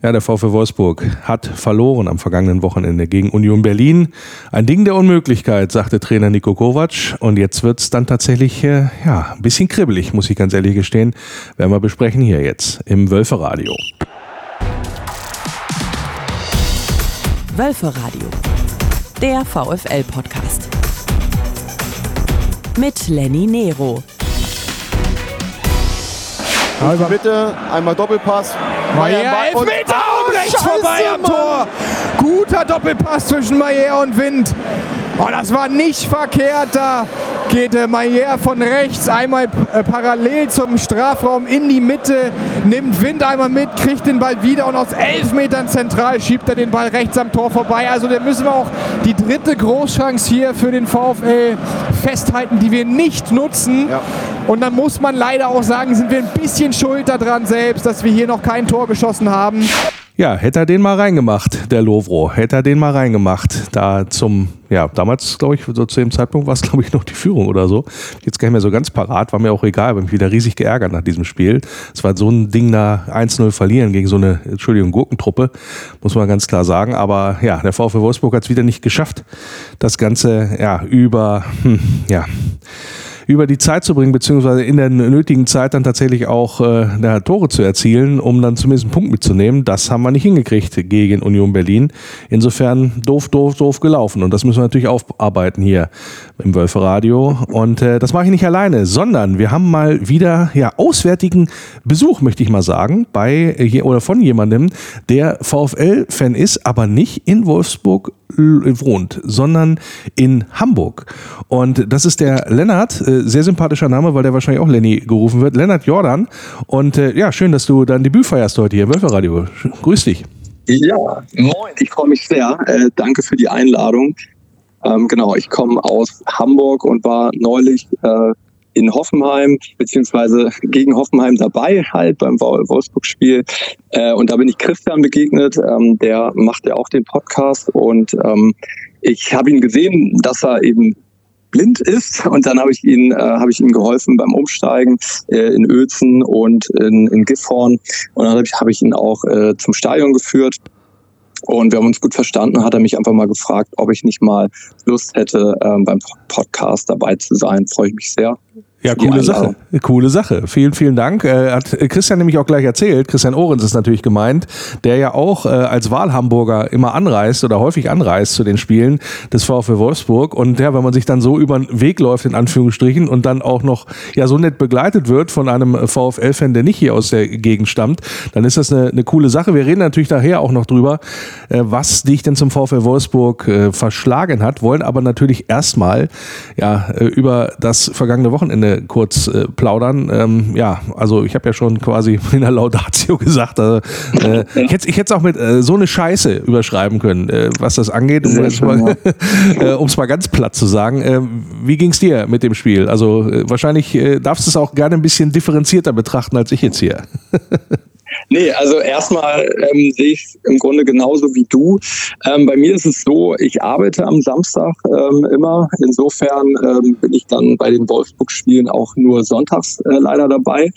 Ja, der VfW Wolfsburg hat verloren am vergangenen Wochenende gegen Union Berlin. Ein Ding der Unmöglichkeit, sagte Trainer Niko Kovac. Und jetzt wird es dann tatsächlich äh, ja, ein bisschen kribbelig, muss ich ganz ehrlich gestehen. Werden wir besprechen hier jetzt im Wölferadio. Wölferadio, der VfL-Podcast. Mit Lenny Nero. Also bitte, einmal Doppelpass. Maier, Elfmeter und rechts vorbei am Tor. Guter Doppelpass zwischen Maier und Wind. Oh, das war nicht verkehrt. Da geht äh, Maier von rechts einmal äh, parallel zum Strafraum in die Mitte, nimmt Wind einmal mit, kriegt den Ball wieder und aus elf Metern zentral schiebt er den Ball rechts am Tor vorbei. Also da müssen wir auch die dritte Großchance hier für den VfL festhalten, die wir nicht nutzen. Ja. Und dann muss man leider auch sagen, sind wir ein bisschen schuld daran selbst, dass wir hier noch kein Tor geschossen haben. Ja, hätte er den mal reingemacht, der Lovro. Hätte er den mal reingemacht. Da zum, ja, damals, glaube ich, so zu dem Zeitpunkt war es, glaube ich, noch die Führung oder so. Jetzt gar nicht mehr so ganz parat, war mir auch egal, habe mich wieder riesig geärgert nach diesem Spiel. Es war so ein Ding da 1-0 verlieren gegen so eine, Entschuldigung, Gurkentruppe, muss man ganz klar sagen. Aber ja, der VfW Wolfsburg hat es wieder nicht geschafft, das Ganze, ja, über, hm, ja, über die Zeit zu bringen, beziehungsweise in der nötigen Zeit dann tatsächlich auch äh, Tore zu erzielen, um dann zumindest einen Punkt mitzunehmen. Das haben wir nicht hingekriegt gegen Union Berlin. Insofern doof, doof, doof gelaufen. Und das müssen wir natürlich aufarbeiten hier im Wölferadio. Und äh, das mache ich nicht alleine, sondern wir haben mal wieder ja auswärtigen Besuch, möchte ich mal sagen, bei äh, oder von jemandem, der VfL-Fan ist, aber nicht in Wolfsburg wohnt, sondern in Hamburg. Und das ist der Lennart, äh, sehr sympathischer Name, weil der wahrscheinlich auch Lenny gerufen wird, Lennart Jordan. Und äh, ja, schön, dass du dein Debüt feierst heute hier im Wölferradio. Grüß dich. Ja, moin, ich freue mich sehr. Äh, danke für die Einladung. Ähm, genau, ich komme aus Hamburg und war neulich äh, in Hoffenheim, beziehungsweise gegen Hoffenheim dabei, halt beim Wolfsburg-Spiel. Äh, und da bin ich Christian begegnet, ähm, der macht ja auch den Podcast und ähm, ich habe ihn gesehen, dass er eben blind ist und dann habe ich ihn äh, habe ich ihm geholfen beim Umsteigen äh, in Uelzen und in, in Gifhorn und dann habe ich, hab ich ihn auch äh, zum Stadion geführt und wir haben uns gut verstanden, hat er mich einfach mal gefragt, ob ich nicht mal Lust hätte, ähm, beim Podcast dabei zu sein. Freue ich mich sehr. Ja, coole Sache. Coole Sache. Vielen, vielen Dank. Äh, hat Christian nämlich auch gleich erzählt. Christian Ohrens ist natürlich gemeint, der ja auch äh, als Wahlhamburger immer anreist oder häufig anreist zu den Spielen des VfW Wolfsburg. Und ja, wenn man sich dann so über den Weg läuft, in Anführungsstrichen, und dann auch noch ja so nett begleitet wird von einem VfL-Fan, der nicht hier aus der Gegend stammt, dann ist das eine, eine coole Sache. Wir reden natürlich daher auch noch drüber, äh, was dich denn zum VfL Wolfsburg äh, verschlagen hat, wollen aber natürlich erstmal ja, äh, über das vergangene Wochenende Szene kurz äh, plaudern. Ähm, ja, also ich habe ja schon quasi in der Laudatio gesagt, äh, äh, ich hätte es auch mit äh, so eine Scheiße überschreiben können, äh, was das angeht, um es mal, äh, mal, ganz platt zu sagen. Ähm, wie ging es dir mit dem Spiel? Also wahrscheinlich darfst du es auch gerne ein bisschen differenzierter betrachten als ich jetzt hier. Nee, also erstmal ähm, sehe ich es im Grunde genauso wie du. Ähm, bei mir ist es so, ich arbeite am Samstag ähm, immer. Insofern ähm, bin ich dann bei den Wolfsburg-Spielen auch nur sonntags äh, leider dabei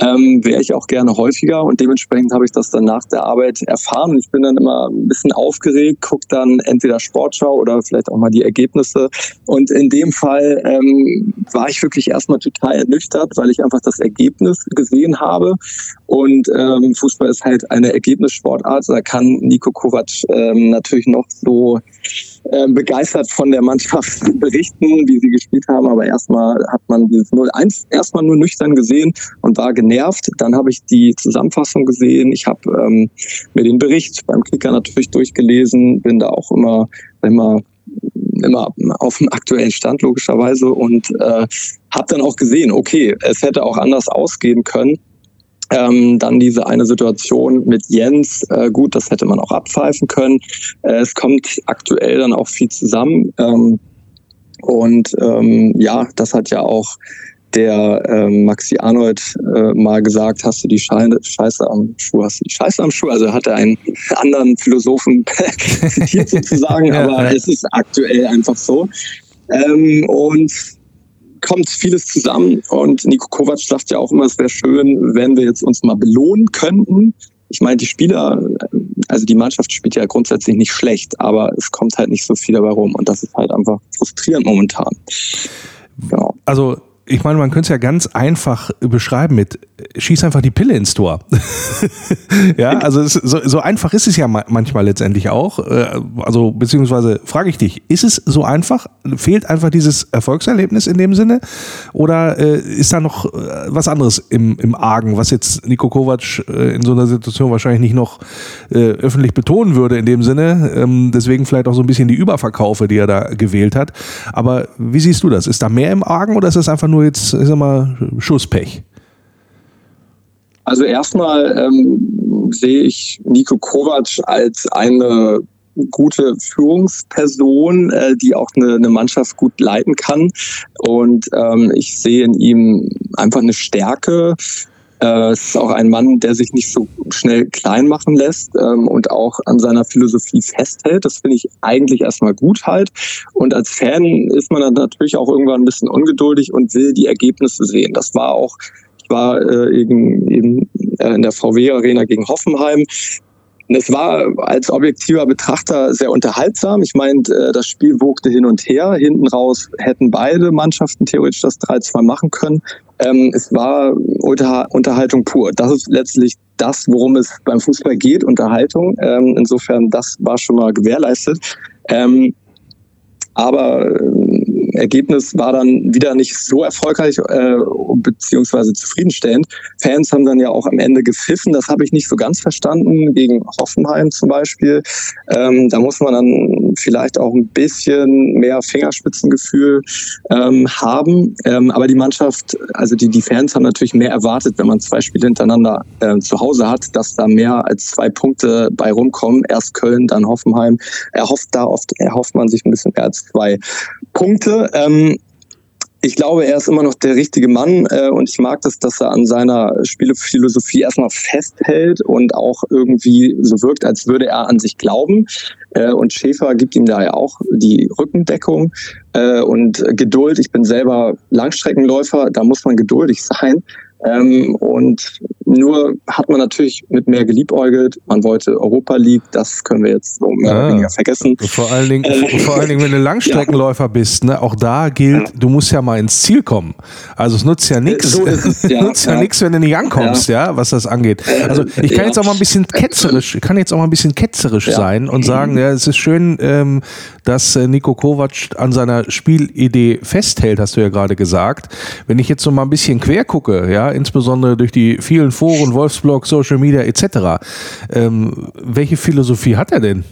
ähm, wäre ich auch gerne häufiger und dementsprechend habe ich das dann nach der Arbeit erfahren. Ich bin dann immer ein bisschen aufgeregt, gucke dann entweder Sportschau oder vielleicht auch mal die Ergebnisse. Und in dem Fall ähm, war ich wirklich erstmal total ernüchtert, weil ich einfach das Ergebnis gesehen habe. Und ähm, Fußball ist halt eine Ergebnissportart. Da kann Nico Kovac ähm, natürlich noch so ähm, begeistert von der Mannschaft berichten, wie sie gespielt haben. Aber erstmal hat man dieses 0-1 erstmal nur nüchtern gesehen und war genervt. Dann habe ich die Zusammenfassung gesehen. Ich habe ähm, mir den Bericht beim Kicker natürlich durchgelesen, bin da auch immer, immer immer auf dem aktuellen Stand logischerweise und äh, habe dann auch gesehen, okay, es hätte auch anders ausgehen können. Ähm, dann diese eine Situation mit Jens, äh, gut, das hätte man auch abpfeifen können. Äh, es kommt aktuell dann auch viel zusammen. Ähm, und ähm, ja, das hat ja auch der ähm, Maxi Arnold äh, mal gesagt, hast du die Scheiße am Schuh, hast du die Scheiße am Schuh? Also hat er einen anderen Philosophen zitiert sozusagen, aber es ist aktuell einfach so. Ähm, und kommt vieles zusammen und Nico Kovac sagt ja auch immer, es wäre schön, wenn wir jetzt uns mal belohnen könnten. ich meine, die Spieler, also die Mannschaft spielt ja grundsätzlich nicht schlecht, aber es kommt halt nicht so viel dabei rum und das ist halt einfach frustrierend momentan. Genau. Also ich meine, man könnte es ja ganz einfach beschreiben mit schieß einfach die Pille ins Tor. ja, also es, so, so, einfach ist es ja manchmal letztendlich auch. Äh, also beziehungsweise frage ich dich, ist es so einfach? Fehlt einfach dieses Erfolgserlebnis in dem Sinne? Oder äh, ist da noch äh, was anderes im, im Argen, was jetzt Nico Kovac äh, in so einer Situation wahrscheinlich nicht noch äh, öffentlich betonen würde in dem Sinne? Ähm, deswegen vielleicht auch so ein bisschen die Überverkaufe, die er da gewählt hat. Aber wie siehst du das? Ist da mehr im Argen oder ist das einfach nur jetzt, ich sag mal, Schusspech? Also erstmal ähm, sehe ich Nico Kovac als eine gute Führungsperson, äh, die auch eine, eine Mannschaft gut leiten kann. Und ähm, ich sehe in ihm einfach eine Stärke. Äh, es ist auch ein Mann, der sich nicht so schnell klein machen lässt ähm, und auch an seiner Philosophie festhält. Das finde ich eigentlich erstmal gut halt. Und als Fan ist man dann natürlich auch irgendwann ein bisschen ungeduldig und will die Ergebnisse sehen. Das war auch ich war äh, eben, eben äh, in der VW Arena gegen Hoffenheim. Es war als objektiver Betrachter sehr unterhaltsam. Ich meine, äh, das Spiel wogte hin und her. Hinten raus hätten beide Mannschaften theoretisch das 3-2 machen können. Ähm, es war Unter Unterhaltung pur. Das ist letztlich das, worum es beim Fußball geht, Unterhaltung. Ähm, insofern, das war schon mal gewährleistet. Ähm, aber äh, Ergebnis war dann wieder nicht so erfolgreich äh, beziehungsweise zufriedenstellend. Fans haben dann ja auch am Ende gepfiffen. Das habe ich nicht so ganz verstanden gegen Hoffenheim zum Beispiel. Ähm, da muss man dann vielleicht auch ein bisschen mehr Fingerspitzengefühl ähm, haben. Ähm, aber die Mannschaft, also die, die Fans haben natürlich mehr erwartet, wenn man zwei Spiele hintereinander äh, zu Hause hat, dass da mehr als zwei Punkte bei rumkommen. Erst Köln, dann Hoffenheim. Er hofft da oft, erhofft man sich ein bisschen mehr als zwei Punkte. Ähm, ich glaube, er ist immer noch der richtige Mann äh, und ich mag das, dass er an seiner Spielephilosophie erstmal festhält und auch irgendwie so wirkt, als würde er an sich glauben. Äh, und Schäfer gibt ihm da ja auch die Rückendeckung äh, und Geduld. Ich bin selber Langstreckenläufer, da muss man geduldig sein. Ähm, und nur hat man natürlich mit mehr geliebäugelt. Man wollte Europa League, das können wir jetzt so mehr oder ah. weniger vergessen. Vor allen Dingen, äh, vor allen Dingen wenn du Langstreckenläufer ja. bist, ne, auch da gilt, du musst ja mal ins Ziel kommen. Also es nutzt ja nichts, so ja, nutzt ja, ja nichts, wenn du nicht ankommst, ja. was das angeht. Also ich kann jetzt auch mal ein bisschen ketzerisch, kann jetzt auch mal ein bisschen ketzerisch sein und sagen, ja, es ist schön, ähm, dass äh, Nico Kovac an seiner Spielidee festhält, hast du ja gerade gesagt. Wenn ich jetzt so mal ein bisschen quer gucke, ja, insbesondere durch die vielen Foren, Wolfsblog, Social Media etc., ähm, welche Philosophie hat er denn?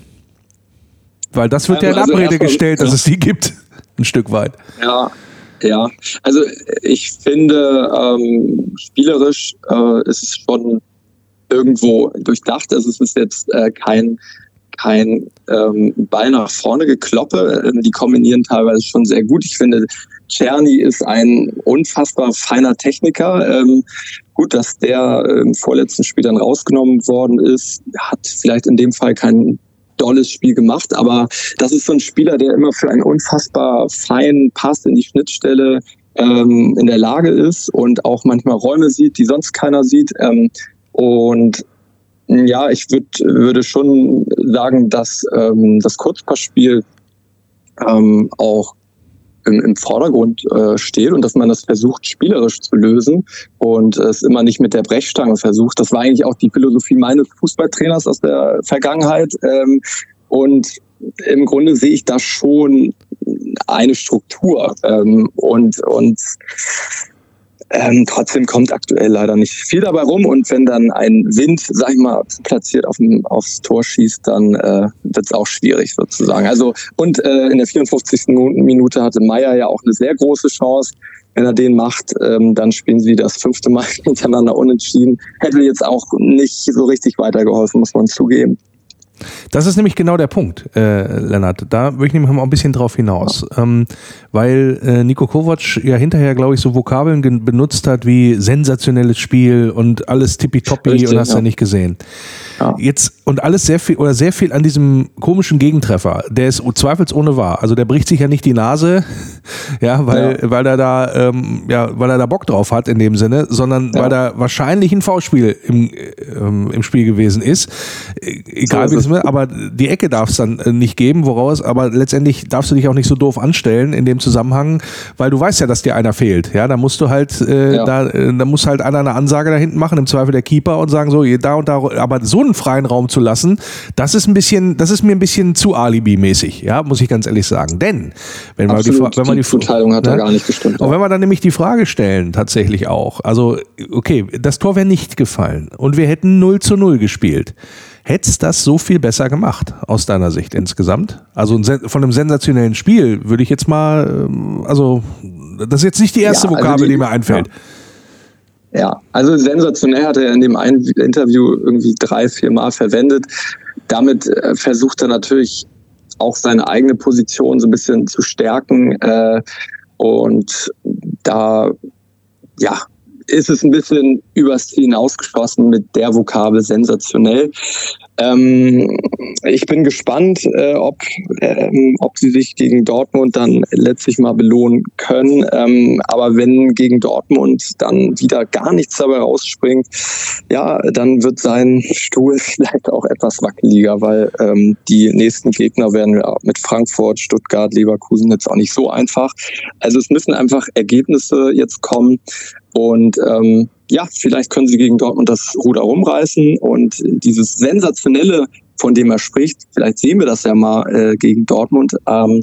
Weil das wird ja in also Abrede gestellt, dass ja. es die gibt, ein Stück weit. Ja, ja. Also ich finde, ähm, spielerisch äh, ist es schon irgendwo durchdacht. Also es ist jetzt äh, kein kein ähm, Ball nach vorne gekloppe. Ähm, die kombinieren teilweise schon sehr gut. Ich finde, Czerny ist ein unfassbar feiner Techniker. Ähm, gut, dass der im vorletzten Spiel dann rausgenommen worden ist, hat vielleicht in dem Fall kein dolles Spiel gemacht, aber das ist so ein Spieler, der immer für einen unfassbar feinen Pass in die Schnittstelle ähm, in der Lage ist und auch manchmal Räume sieht, die sonst keiner sieht. Ähm, und ja, ich würd, würde schon sagen, dass ähm, das Kurzpassspiel ähm, auch im, im Vordergrund äh, steht und dass man das versucht, spielerisch zu lösen und es immer nicht mit der Brechstange versucht. Das war eigentlich auch die Philosophie meines Fußballtrainers aus der Vergangenheit. Ähm, und im Grunde sehe ich da schon eine Struktur. Ähm, und, und ähm, trotzdem kommt aktuell leider nicht viel dabei rum und wenn dann ein Wind, sag ich mal, platziert auf dem, aufs Tor schießt, dann äh, wird es auch schwierig sozusagen. Also und äh, in der 54. Minute hatte Meier ja auch eine sehr große Chance. Wenn er den macht, ähm, dann spielen sie das fünfte Mal hintereinander unentschieden. Hätte jetzt auch nicht so richtig weitergeholfen, muss man zugeben. Das ist nämlich genau der Punkt, äh, Lennart. Da würde ich nämlich mal ein bisschen drauf hinaus. Ähm, weil äh, Nico Kovac ja hinterher, glaube ich, so Vokabeln benutzt hat wie sensationelles Spiel und alles tippitoppi und hast ja nicht gesehen. Ja. jetzt und alles sehr viel oder sehr viel an diesem komischen Gegentreffer, der ist zweifelsohne wahr. Also der bricht sich ja nicht die Nase, ja, weil, ja. weil er da, ähm, ja, weil er da Bock drauf hat in dem Sinne, sondern ja. weil da wahrscheinlich ein V-Spiel im, ähm, im Spiel gewesen ist. E, egal so wie das ist, aber die Ecke darf es dann äh, nicht geben, woraus, aber letztendlich darfst du dich auch nicht so doof anstellen in dem Zusammenhang, weil du weißt ja, dass dir einer fehlt. Ja, da musst du halt, äh, da, äh, da muss halt einer eine Ansage da hinten machen, im Zweifel der Keeper und sagen so, da und da, aber so einen freien Raum zu lassen, das ist ein bisschen, das ist mir ein bisschen zu Alibi-mäßig, ja, muss ich ganz ehrlich sagen. Denn, wenn man die, wenn man die, Zuteilung hat ne? da gar nicht gestimmt. Und wenn wir dann nämlich die Frage stellen, tatsächlich auch, also, okay, das Tor wäre nicht gefallen und wir hätten 0 zu 0 gespielt. Hättest das so viel besser gemacht, aus deiner Sicht insgesamt? Also von einem sensationellen Spiel würde ich jetzt mal, ähm, also das ist jetzt nicht die erste ja, also Vokabel, die, die, mir einfällt. Ja. Ja, also sensationell hat er in dem einen Interview irgendwie drei, vier Mal verwendet. Damit äh, versucht er natürlich auch seine eigene Position so ein bisschen zu stärken. Äh, und da, ja, ist es ein bisschen übers Ziel hinausgeschossen mit der Vokabel sensationell. Ähm, ich bin gespannt, äh, ob, ähm, ob sie sich gegen Dortmund dann letztlich mal belohnen können. Ähm, aber wenn gegen Dortmund dann wieder gar nichts dabei rausspringt, ja, dann wird sein Stuhl vielleicht auch etwas wackeliger, weil ähm, die nächsten Gegner werden mit Frankfurt, Stuttgart, Leverkusen jetzt auch nicht so einfach. Also es müssen einfach Ergebnisse jetzt kommen. Und ähm, ja, vielleicht können sie gegen Dortmund das Ruder rumreißen und dieses sensationelle, von dem er spricht, vielleicht sehen wir das ja mal äh, gegen Dortmund. Ähm,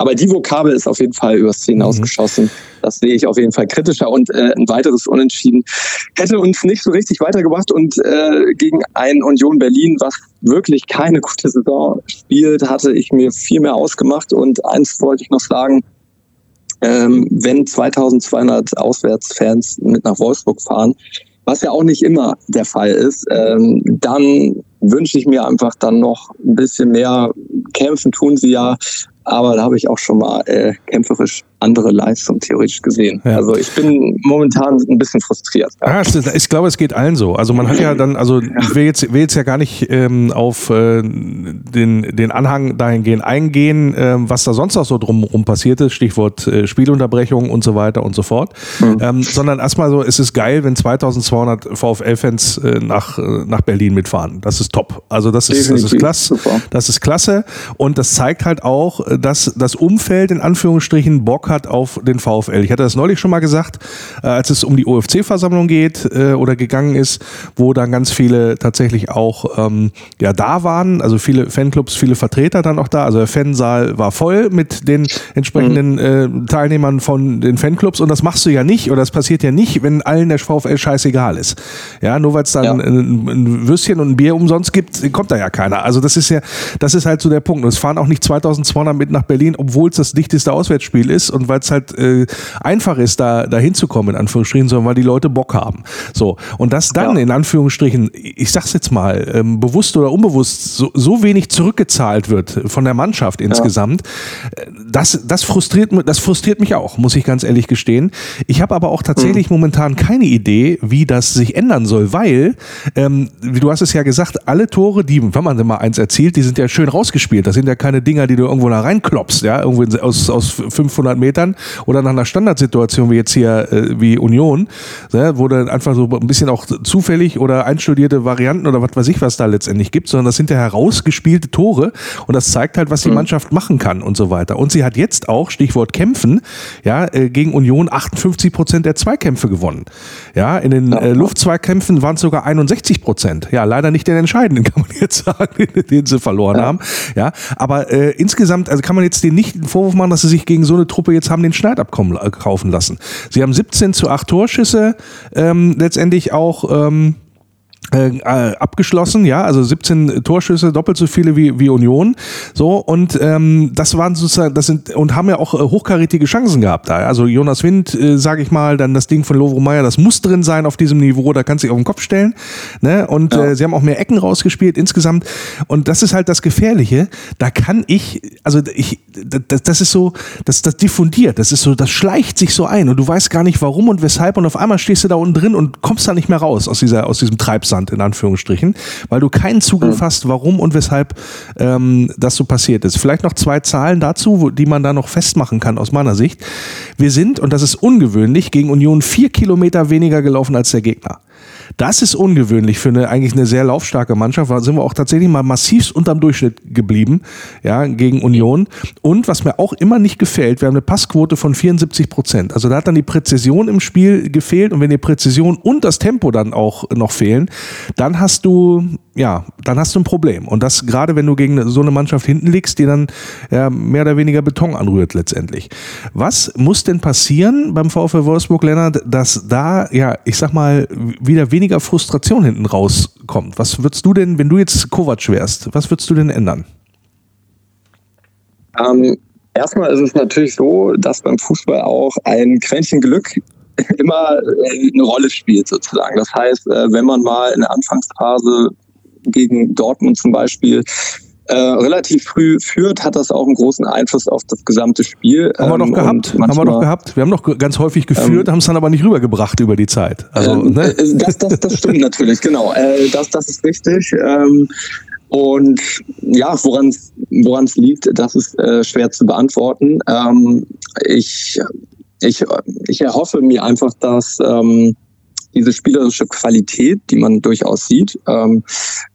aber die Vokabel ist auf jeden Fall übers Ziel hinausgeschossen. Mhm. Das sehe ich auf jeden Fall kritischer. Und äh, ein weiteres Unentschieden hätte uns nicht so richtig weitergebracht. Und äh, gegen ein Union Berlin, was wirklich keine gute Saison spielt, hatte ich mir viel mehr ausgemacht. Und eins wollte ich noch sagen, ähm, wenn 2200 Auswärtsfans mit nach Wolfsburg fahren, was ja auch nicht immer der Fall ist, ähm, dann wünsche ich mir einfach dann noch ein bisschen mehr. Kämpfen, tun sie ja, aber da habe ich auch schon mal äh, kämpferisch andere Leistung theoretisch gesehen. Ja. Also ich bin momentan ein bisschen frustriert. Ja. Ja, ich glaube, es geht allen so. Also man hat ja dann, also ich will jetzt, will jetzt ja gar nicht ähm, auf äh, den, den Anhang dahingehend eingehen, äh, was da sonst noch so drumherum passiert ist, Stichwort äh, Spielunterbrechung und so weiter und so fort, mhm. ähm, sondern erstmal so, es ist geil, wenn 2200 VfL-Fans äh, nach, äh, nach Berlin mitfahren. Das ist top. Also das ist, das ist klasse. Das ist klasse und das zeigt halt auch, dass das Umfeld in Anführungsstrichen Bock hat auf den VfL. Ich hatte das neulich schon mal gesagt, äh, als es um die OFC-Versammlung geht äh, oder gegangen ist, wo dann ganz viele tatsächlich auch ähm, ja da waren, also viele Fanclubs, viele Vertreter dann auch da. Also der Fansaal war voll mit den entsprechenden mhm. äh, Teilnehmern von den Fanclubs und das machst du ja nicht oder das passiert ja nicht, wenn allen der VfL scheißegal ist. Ja, nur weil es dann ja. ein, ein, Würstchen und ein Bier umsonst gibt, kommt da ja keiner. Also das ist ja, das ist halt so der Punkt. Und es fahren auch nicht 2200 mit nach Berlin, obwohl es das dichteste Auswärtsspiel ist und weil es halt äh, einfach ist, da, da hinzukommen, in Anführungsstrichen, sondern weil die Leute Bock haben. So. Und dass dann ja. in Anführungsstrichen, ich sag's jetzt mal, ähm, bewusst oder unbewusst, so, so wenig zurückgezahlt wird von der Mannschaft insgesamt, ja. Äh, das, das, frustriert, das frustriert mich auch, muss ich ganz ehrlich gestehen. Ich habe aber auch tatsächlich mhm. momentan keine Idee, wie das sich ändern soll, weil, ähm, wie du hast es ja gesagt, alle Tore, die, wenn man denn mal eins erzielt, die sind ja schön rausgespielt. Das sind ja keine Dinger, die du irgendwo da reinklopst, ja, irgendwo aus, aus 500 Metern oder nach einer Standardsituation wie jetzt hier äh, wie Union, ne, wo dann einfach so ein bisschen auch zufällig oder einstudierte Varianten oder was weiß ich, was da letztendlich gibt, sondern das sind ja herausgespielte Tore und das zeigt halt, was die mhm. Mannschaft machen kann und so weiter. Und sie hat jetzt auch, Stichwort Kämpfen, ja, äh, gegen Union 58 Prozent der Zweikämpfe gewonnen. Ja, in den äh, Luftzweikämpfen waren es sogar 61 Prozent. Ja, leider nicht den entscheidenden, kann man jetzt sagen, den, den sie verloren ja. haben. Ja, aber äh, insgesamt, also kann man jetzt den nicht den Vorwurf machen, dass sie sich gegen so eine Truppe jetzt haben den Schneid abkaufen lassen. Sie haben 17 zu 8 Torschüsse ähm, letztendlich auch ähm, äh, äh, abgeschlossen, ja, also 17 Torschüsse, doppelt so viele wie, wie Union, so und ähm, das waren sozusagen, das sind und haben ja auch äh, hochkarätige Chancen gehabt da, also Jonas Wind, äh, sage ich mal, dann das Ding von Lovro Meyer, das muss drin sein auf diesem Niveau, da kannst du dich auf den Kopf stellen, ne, und ja. äh, sie haben auch mehr Ecken rausgespielt insgesamt. Und das ist halt das Gefährliche, da kann ich, also ich, das, das ist so, das, das diffundiert, das ist so, das schleicht sich so ein und du weißt gar nicht warum und weshalb. Und auf einmal stehst du da unten drin und kommst da nicht mehr raus aus dieser, aus diesem Treibsand Absand in Anführungsstrichen, weil du keinen Zugriff hast, warum und weshalb ähm, das so passiert ist. Vielleicht noch zwei Zahlen dazu, wo, die man da noch festmachen kann aus meiner Sicht. Wir sind, und das ist ungewöhnlich, gegen Union vier Kilometer weniger gelaufen als der Gegner. Das ist ungewöhnlich für eine eigentlich eine sehr laufstarke Mannschaft. Da sind wir auch tatsächlich mal massivst unterm Durchschnitt geblieben, ja, gegen Union. Und was mir auch immer nicht gefällt, wir haben eine Passquote von 74 Prozent. Also da hat dann die Präzision im Spiel gefehlt. Und wenn die Präzision und das Tempo dann auch noch fehlen, dann hast du, ja, dann hast du ein Problem. Und das gerade, wenn du gegen so eine Mannschaft hinten liegst, die dann ja, mehr oder weniger Beton anrührt letztendlich. Was muss denn passieren beim VfL Wolfsburg, Lennart, dass da, ja, ich sag mal, wieder weniger Frustration hinten rauskommt? Was würdest du denn, wenn du jetzt Kovac wärst, was würdest du denn ändern? Ähm, erstmal ist es natürlich so, dass beim Fußball auch ein Quäntchen Glück immer äh, eine Rolle spielt sozusagen. Das heißt, äh, wenn man mal in der Anfangsphase gegen Dortmund zum Beispiel äh, relativ früh führt, hat das auch einen großen Einfluss auf das gesamte Spiel. Haben wir doch Ähm, gehabt, und haben wir doch manchmal- gehabt. Wir haben doch ganz häufig geführt, haben es dann aber nicht rübergebracht über die Zeit. Also, Ähm, ne? äh, das, das, das stimmt natürlich, genau. Äh, das, das ist richtig. Ähm, und ja, woran es liegt, das ist äh, schwer zu beantworten. Ähm, ich, ich, ich erhoffe mir einfach, dass ähm, diese spielerische Qualität, die man durchaus sieht, ähm,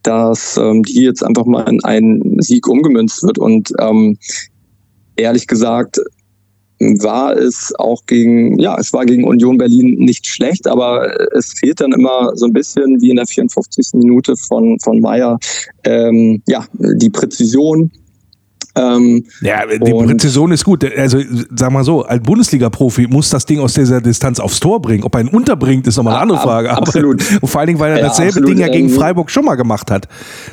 dass ähm, die jetzt einfach mal in einen Sieg umgemünzt wird. Und ähm, ehrlich gesagt, war es auch gegen, ja, es war gegen Union Berlin nicht schlecht, aber es fehlt dann immer so ein bisschen wie in der 54. Minute von, von Meier, ähm, ja, die Präzision. Ähm, Ja, die Präzision ist gut. Also, sag mal so, als Bundesliga-Profi muss das Ding aus dieser Distanz aufs Tor bringen. Ob er ihn unterbringt, ist nochmal eine andere Frage. Aber, absolut. Und vor allen Dingen, weil er Ja, dasselbe absolut. Ding ja gegen Ähm, Freiburg schon mal gemacht hat.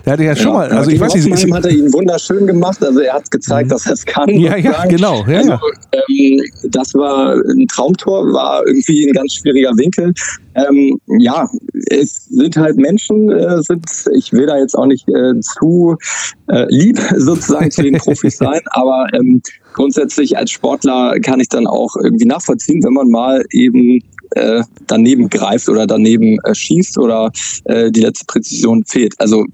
Der hatte ja schon mal, also ich weiß nicht, ist, hat er ihn wunderschön gemacht, also er hat gezeigt, dass er es kann. Ja, ja, genau, ja, also, ja. Ähm, das war ein Traumtor, war irgendwie ein ganz schwieriger Winkel. Ähm, ja, es sind halt Menschen, äh, sind, ich will da jetzt auch nicht äh, zu äh, lieb sozusagen zu den Profis sein, aber ähm, grundsätzlich als Sportler kann ich dann auch irgendwie nachvollziehen, wenn man mal eben äh, daneben greift oder daneben äh, schießt oder äh, die letzte Präzision fehlt. Also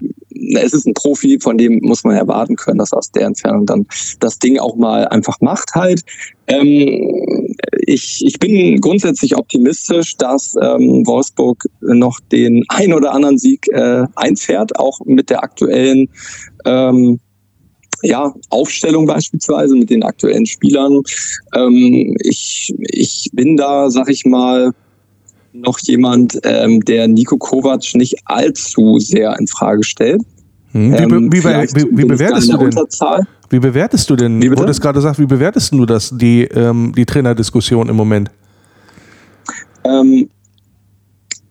es ist ein Profi, von dem muss man erwarten können, dass er aus der Entfernung dann das Ding auch mal einfach macht halt. Ähm, ich, ich bin grundsätzlich optimistisch, dass ähm, Wolfsburg noch den ein oder anderen Sieg äh, einfährt, auch mit der aktuellen ähm, ja, Aufstellung beispielsweise mit den aktuellen Spielern. Ähm, ich, ich bin da, sag ich mal, noch jemand, ähm, der Nico Kovac nicht allzu sehr in Frage stellt. Hm, wie, Ähm, bewertest du denn? Unterzahl. Wie bewertest du denn? Wie es gerade gesagt, wie bewertest du das, die, ähm, die Trainerdiskussion im Moment? Ähm,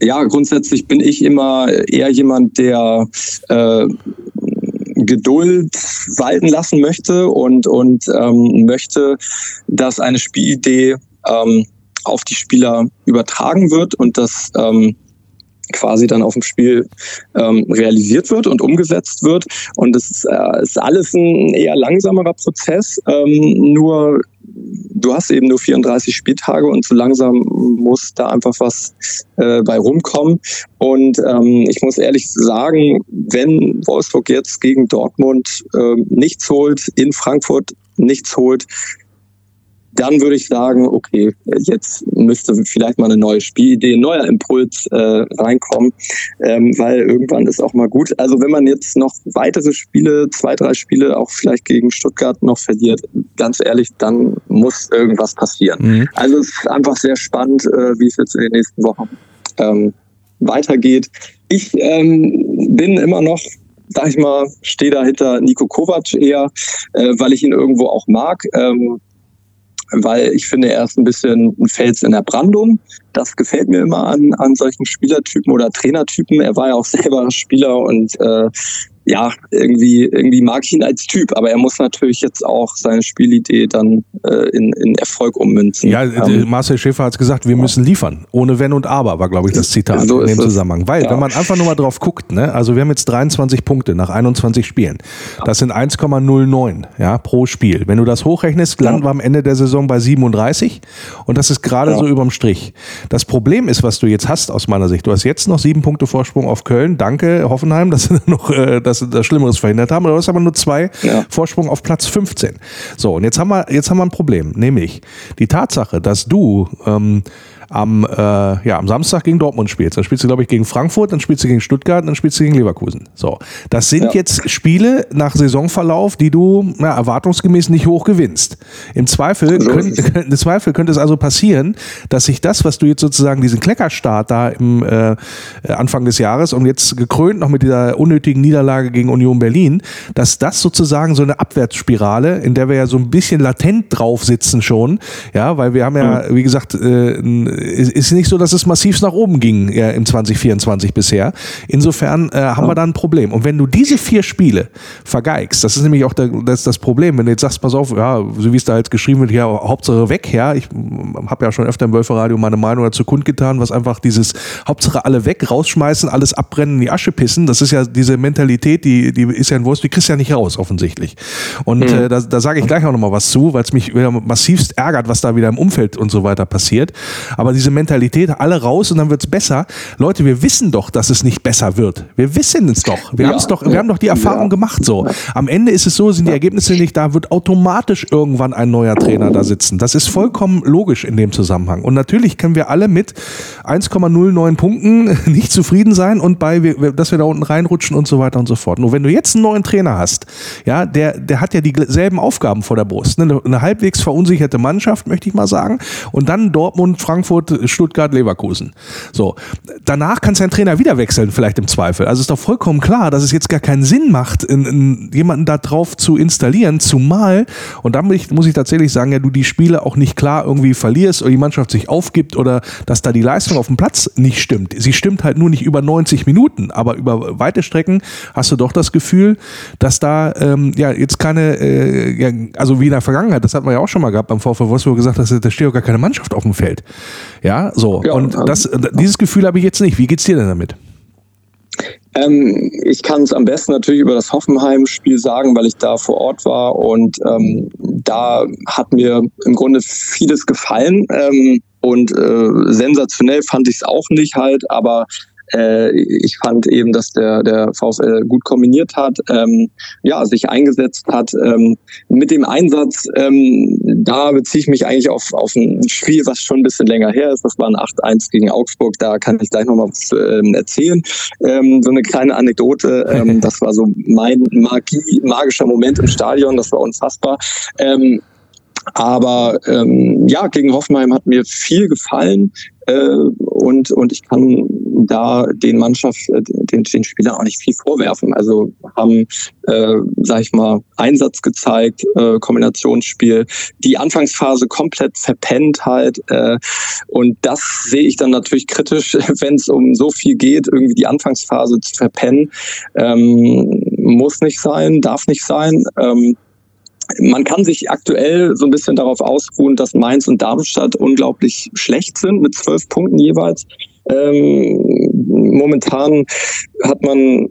ja, grundsätzlich bin ich immer eher jemand, der äh, Geduld walten lassen möchte und, und ähm, möchte, dass eine Spielidee ähm, auf die Spieler übertragen wird und das ähm, quasi dann auf dem Spiel ähm, realisiert wird und umgesetzt wird. Und es ist, äh, ist alles ein eher langsamerer Prozess. Ähm, nur du hast eben nur 34 Spieltage und so langsam muss da einfach was äh, bei rumkommen. Und ähm, ich muss ehrlich sagen, wenn Wolfsburg jetzt gegen Dortmund äh, nichts holt, in Frankfurt nichts holt, dann würde ich sagen, okay, jetzt müsste vielleicht mal eine neue Spielidee, ein neuer Impuls äh, reinkommen, ähm, weil irgendwann ist auch mal gut. Also wenn man jetzt noch weitere Spiele, zwei, drei Spiele auch vielleicht gegen Stuttgart noch verliert, ganz ehrlich, dann muss irgendwas passieren. Mhm. Also es ist einfach sehr spannend, äh, wie es jetzt in den nächsten Wochen ähm, weitergeht. Ich ähm, bin immer noch, sag ich mal, stehe da hinter Nico Kovac eher, äh, weil ich ihn irgendwo auch mag. Ähm, weil ich finde, er ist ein bisschen ein Fels in der Brandung. Das gefällt mir immer an, an solchen Spielertypen oder Trainertypen. Er war ja auch selber Spieler und äh, ja, irgendwie, irgendwie mag ich ihn als Typ, aber er muss natürlich jetzt auch seine Spielidee dann äh, in, in Erfolg ummünzen. Ja, ähm, Marcel Schäfer hat es gesagt, wir müssen liefern. Ohne Wenn und Aber war, glaube ich, das Zitat so in dem Zusammenhang. Weil, ja. wenn man einfach nur mal drauf guckt, ne, also wir haben jetzt 23 Punkte nach 21 Spielen. Das sind 1,09 ja, pro Spiel. Wenn du das hochrechnest, landen wir am Ende der Saison bei 37 und das ist gerade ja. so überm Strich. Das Problem ist, was du jetzt hast aus meiner Sicht, du hast jetzt noch sieben Punkte Vorsprung auf Köln. Danke, Hoffenheim, dass sie noch äh, das, das Schlimmeres verhindert haben. Du hast aber nur zwei ja. Vorsprung auf Platz 15. So, und jetzt haben wir, jetzt haben wir ein Problem, nämlich die Tatsache, dass du ähm, am, äh, ja, am Samstag gegen Dortmund spielst. Dann spielst du, glaube ich, gegen Frankfurt, dann spielst du gegen Stuttgart, dann spielst du gegen Leverkusen. So. Das sind ja. jetzt Spiele nach Saisonverlauf, die du na, erwartungsgemäß nicht hoch gewinnst. Im Zweifel, so könnt, im Zweifel könnte es also passieren, dass sich das, was du jetzt sozusagen diesen Kleckerstart da im äh, Anfang des Jahres und jetzt gekrönt noch mit dieser unnötigen Niederlage gegen Union Berlin, dass das sozusagen so eine Abwärtsspirale, in der wir ja so ein bisschen latent drauf sitzen schon, ja, weil wir haben ja, mhm. wie gesagt, äh, ist nicht so, dass es massiv nach oben ging ja, im 2024 bisher. Insofern äh, haben ja. wir da ein Problem. Und wenn du diese vier Spiele vergeigst, das ist nämlich auch der, das, das Problem, wenn du jetzt sagst, pass auf, ja, so wie es da jetzt geschrieben wird, ja, Hauptsache weg, ja, ich habe ja schon öfter im Wölferradio meine Meinung dazu kundgetan, was einfach dieses Hauptsache alle weg, rausschmeißen, alles abbrennen, in die Asche pissen, das ist ja diese Mentalität, die, die ist ja ein Wurst, die kriegst du ja nicht raus, offensichtlich. Und mhm. äh, da, da sage ich gleich auch nochmal was zu, weil es mich wieder massivst ärgert, was da wieder im Umfeld und so weiter passiert. Aber diese Mentalität, alle raus und dann wird es besser. Leute, wir wissen doch, dass es nicht besser wird. Wir wissen es doch. Wir, ja, doch, wir haben doch die Erfahrung ja. gemacht so. Am Ende ist es so, sind die Ergebnisse nicht da, wird automatisch irgendwann ein neuer Trainer da sitzen. Das ist vollkommen logisch in dem Zusammenhang. Und natürlich können wir alle mit 1,09 Punkten nicht zufrieden sein und bei, dass wir da unten reinrutschen und so weiter und so fort. Nur wenn du jetzt einen neuen Trainer hast, ja, der, der hat ja dieselben Aufgaben vor der Brust. Eine, eine halbwegs verunsicherte Mannschaft, möchte ich mal sagen. Und dann Dortmund, Frankfurt, Stuttgart, Leverkusen. So. Danach kann sein Trainer wieder wechseln, vielleicht im Zweifel. Also ist doch vollkommen klar, dass es jetzt gar keinen Sinn macht, in, in jemanden da drauf zu installieren, zumal, und da muss ich, tatsächlich sagen, ja, du die Spiele auch nicht klar irgendwie verlierst oder die Mannschaft sich aufgibt oder dass da die Leistung auf dem Platz nicht stimmt. Sie stimmt halt nur nicht über 90 Minuten, aber über weite Strecken hast du doch das Gefühl, dass da ähm, ja jetzt keine, äh, ja, also wie in der Vergangenheit, das hat man ja auch schon mal gehabt beim VfW Wolfsburg gesagt, dass da steht auch gar keine Mannschaft auf dem Feld. Ja, so. Ja, und das, dieses Gefühl habe ich jetzt nicht. Wie geht's dir denn damit? Ähm, ich kann es am besten natürlich über das Hoffenheim-Spiel sagen, weil ich da vor Ort war und ähm, da hat mir im Grunde vieles gefallen ähm, und äh, sensationell fand ich es auch nicht halt, aber äh, ich fand eben, dass der, der VfL gut kombiniert hat, ähm, ja, sich eingesetzt hat. Ähm, mit dem Einsatz, ähm, da beziehe ich mich eigentlich auf, auf ein Spiel, was schon ein bisschen länger her ist. Das war ein 8-1 gegen Augsburg. Da kann ich gleich nochmal was ähm, erzählen. Ähm, so eine kleine Anekdote. Ähm, das war so mein Magie, magischer Moment im Stadion. Das war unfassbar. Ähm, aber ähm, ja, gegen Hoffenheim hat mir viel gefallen äh, und, und ich kann da den Mannschaft, äh, den, den Spielern auch nicht viel vorwerfen. Also haben, äh, sag ich mal, Einsatz gezeigt, äh, Kombinationsspiel, die Anfangsphase komplett verpennt halt. Äh, und das sehe ich dann natürlich kritisch, wenn es um so viel geht, irgendwie die Anfangsphase zu verpennen. Ähm, muss nicht sein, darf nicht sein. Ähm, man kann sich aktuell so ein bisschen darauf ausruhen, dass Mainz und Darmstadt unglaublich schlecht sind mit zwölf Punkten jeweils. Ähm, momentan hat man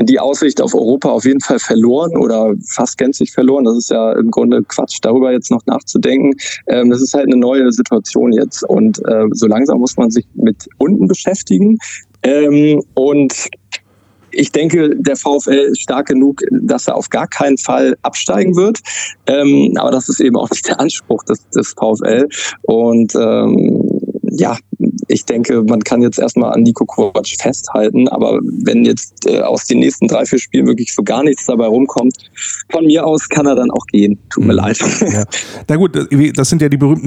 die Aussicht auf Europa auf jeden Fall verloren oder fast gänzlich verloren. Das ist ja im Grunde Quatsch, darüber jetzt noch nachzudenken. Ähm, das ist halt eine neue Situation jetzt und äh, so langsam muss man sich mit unten beschäftigen. Ähm, und ich denke, der VfL ist stark genug, dass er auf gar keinen Fall absteigen wird. Ähm, aber das ist eben auch nicht der Anspruch des, des VfL. Und ähm, ja, ich denke, man kann jetzt erstmal an Nico Kovac festhalten, aber wenn jetzt äh, aus den nächsten drei, vier Spielen wirklich so gar nichts dabei rumkommt, von mir aus kann er dann auch gehen. Tut mir mhm. leid. Ja. Na gut, das sind ja die berühmten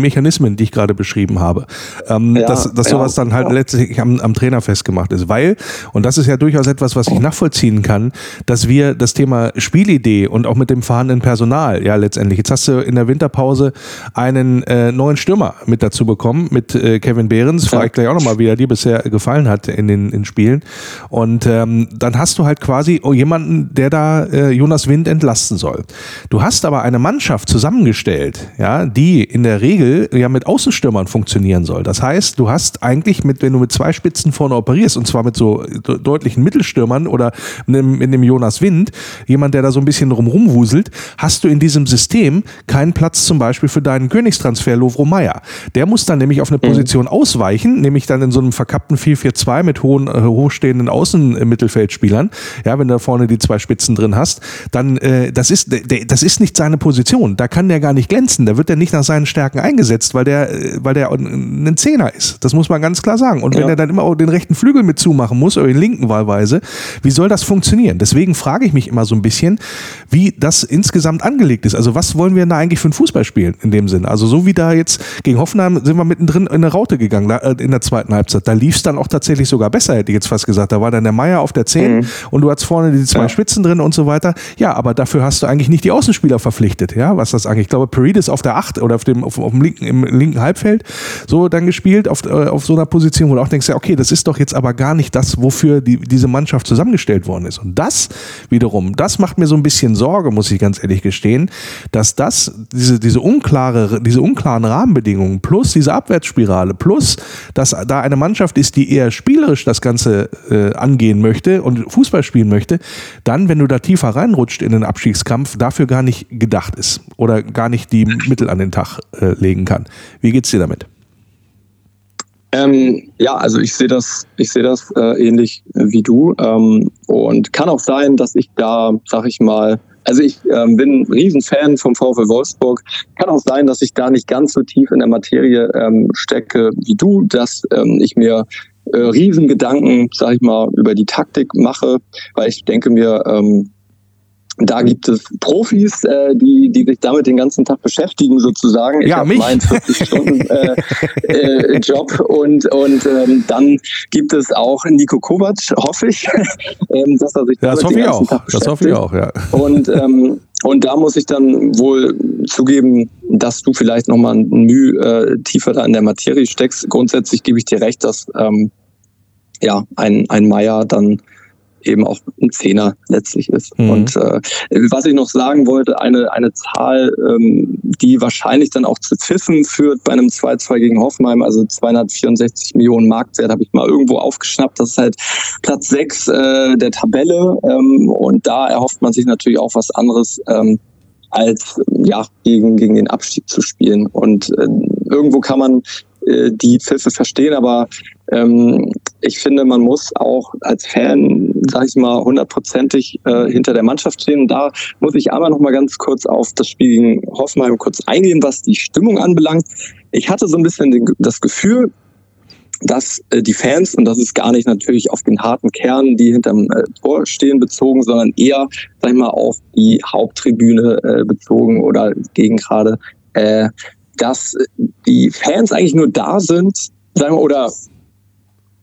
Mechanismen, die ich gerade beschrieben habe. Ähm, ja, dass, dass sowas dann halt ja. letztlich am, am Trainer festgemacht ist. Weil, und das ist ja durchaus etwas, was ich nachvollziehen kann, dass wir das Thema Spielidee und auch mit dem vorhandenen Personal, ja letztendlich, jetzt hast du in der Winterpause einen äh, neuen Stürmer mit dazu bekommen, mit äh, Kevin Behrens frage ich gleich auch nochmal, wie er dir bisher gefallen hat in den in Spielen. Und ähm, dann hast du halt quasi jemanden, der da äh, Jonas Wind entlasten soll. Du hast aber eine Mannschaft zusammengestellt, ja, die in der Regel ja mit Außenstürmern funktionieren soll. Das heißt, du hast eigentlich mit, wenn du mit zwei Spitzen vorne operierst, und zwar mit so deutlichen Mittelstürmern oder in dem, in dem Jonas Wind, jemand, der da so ein bisschen rumwuselt, hast du in diesem System keinen Platz zum Beispiel für deinen Königstransfer Lovro Meyer. Der muss dann nämlich auf eine mhm. Position ausweichen, nämlich dann in so einem verkappten 4-4-2 mit hohen, äh, hochstehenden Außenmittelfeldspielern. Ja, wenn du da vorne die zwei Spitzen drin hast, dann äh, das ist der, das ist nicht seine Position. Da kann der gar nicht glänzen. Da wird er nicht nach seinen Stärken eingesetzt, weil der äh, weil der ein Zehner ist. Das muss man ganz klar sagen. Und wenn er dann immer auch den rechten Flügel mit zumachen muss oder den linken wahlweise, wie soll das funktionieren? Deswegen frage ich mich immer so ein bisschen, wie das insgesamt angelegt ist. Also was wollen wir da eigentlich für ein Fußball spielen in dem Sinne? Also so wie da jetzt gegen Hoffenheim sind wir mittendrin in eine Raute gegangen da, äh, in der zweiten Halbzeit. Da lief es dann auch tatsächlich sogar besser, hätte ich jetzt fast gesagt. Da war dann der Meier auf der 10 mhm. und du hast vorne die zwei ja. Spitzen drin und so weiter. Ja, aber dafür hast du eigentlich nicht die Außenspieler verpflichtet, ja, was das eigentlich. Ich glaube, Paredes auf der 8 oder auf dem, auf, auf dem linken, im linken Halbfeld so dann gespielt, auf, äh, auf so einer Position, wo du auch denkst, ja, okay, das ist doch jetzt aber gar nicht das, wofür die, diese Mannschaft zusammengestellt worden ist. Und das wiederum, das macht mir so ein bisschen Sorge, muss ich ganz ehrlich gestehen, dass das, diese, diese unklare, diese unklaren Rahmenbedingungen plus diese Abwärtsspirale plus, dass da eine Mannschaft ist, die eher spielerisch das Ganze äh, angehen möchte und Fußball spielen möchte, dann, wenn du da tiefer reinrutscht in den Abstiegskampf, dafür gar nicht gedacht ist oder gar nicht die Mittel an den Tag äh, legen kann. Wie geht's dir damit? Ähm, ja, also ich sehe das, ich sehe das äh, ähnlich wie du ähm, und kann auch sein, dass ich da, sag ich mal, also ich ähm, bin ein Riesenfan vom VfL Wolfsburg. Kann auch sein, dass ich da nicht ganz so tief in der Materie ähm, stecke wie du, dass ähm, ich mir äh, Riesengedanken, sag ich mal, über die Taktik mache, weil ich denke mir, ähm, da gibt es Profis, äh, die, die sich damit den ganzen Tag beschäftigen, sozusagen. Ich ja, mich. meinen 40 Stunden äh, äh, Job und und ähm, dann gibt es auch Nico Kovac, hoffe ich, ähm, dass er sich ja, das hoffe den ganzen ich auch. Tag beschäftigt. Das hoffe ich auch, ja. Und ähm, und da muss ich dann wohl zugeben, dass du vielleicht nochmal ein Mühe äh, tiefer da in der Materie steckst. Grundsätzlich gebe ich dir recht, dass ähm, ja ein ein Meier dann eben auch ein Zehner letztlich ist. Mhm. Und äh, was ich noch sagen wollte, eine, eine Zahl, ähm, die wahrscheinlich dann auch zu Pfiffen führt bei einem 2-2 gegen Hoffenheim, also 264 Millionen Marktwert, habe ich mal irgendwo aufgeschnappt. Das ist halt Platz 6 äh, der Tabelle. Ähm, und da erhofft man sich natürlich auch was anderes. Ähm, als ja gegen gegen den Abstieg zu spielen und äh, irgendwo kann man äh, die Pfiffe verstehen, aber ähm, ich finde, man muss auch als Fan, sag ich mal, hundertprozentig äh, hinter der Mannschaft stehen. Und da muss ich einmal noch mal ganz kurz auf das Spiel gegen Hoffenheim kurz eingehen, was die Stimmung anbelangt. Ich hatte so ein bisschen den, das Gefühl, dass äh, die Fans, und das ist gar nicht natürlich auf den harten Kern, die hinterm äh, Tor stehen, bezogen, sondern eher, sag ich mal, auf die Haupttribüne äh, bezogen oder gegen gerade, äh, dass die Fans eigentlich nur da sind, sagen wir, oder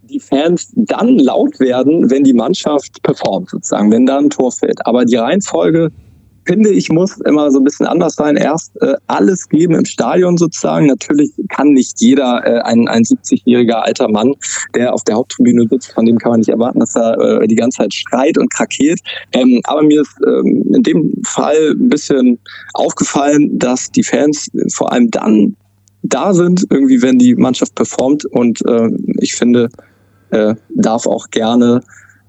die Fans dann laut werden, wenn die Mannschaft performt, sozusagen, wenn da ein Tor fällt. Aber die Reihenfolge, finde ich, muss immer so ein bisschen anders sein. Erst äh, alles geben im Stadion sozusagen. Natürlich kann nicht jeder äh, ein, ein 70-jähriger alter Mann, der auf der Haupttribüne sitzt, von dem kann man nicht erwarten, dass er äh, die ganze Zeit schreit und krakeelt. Ähm, aber mir ist ähm, in dem Fall ein bisschen aufgefallen, dass die Fans vor allem dann da sind, irgendwie, wenn die Mannschaft performt. Und äh, ich finde, äh, darf auch gerne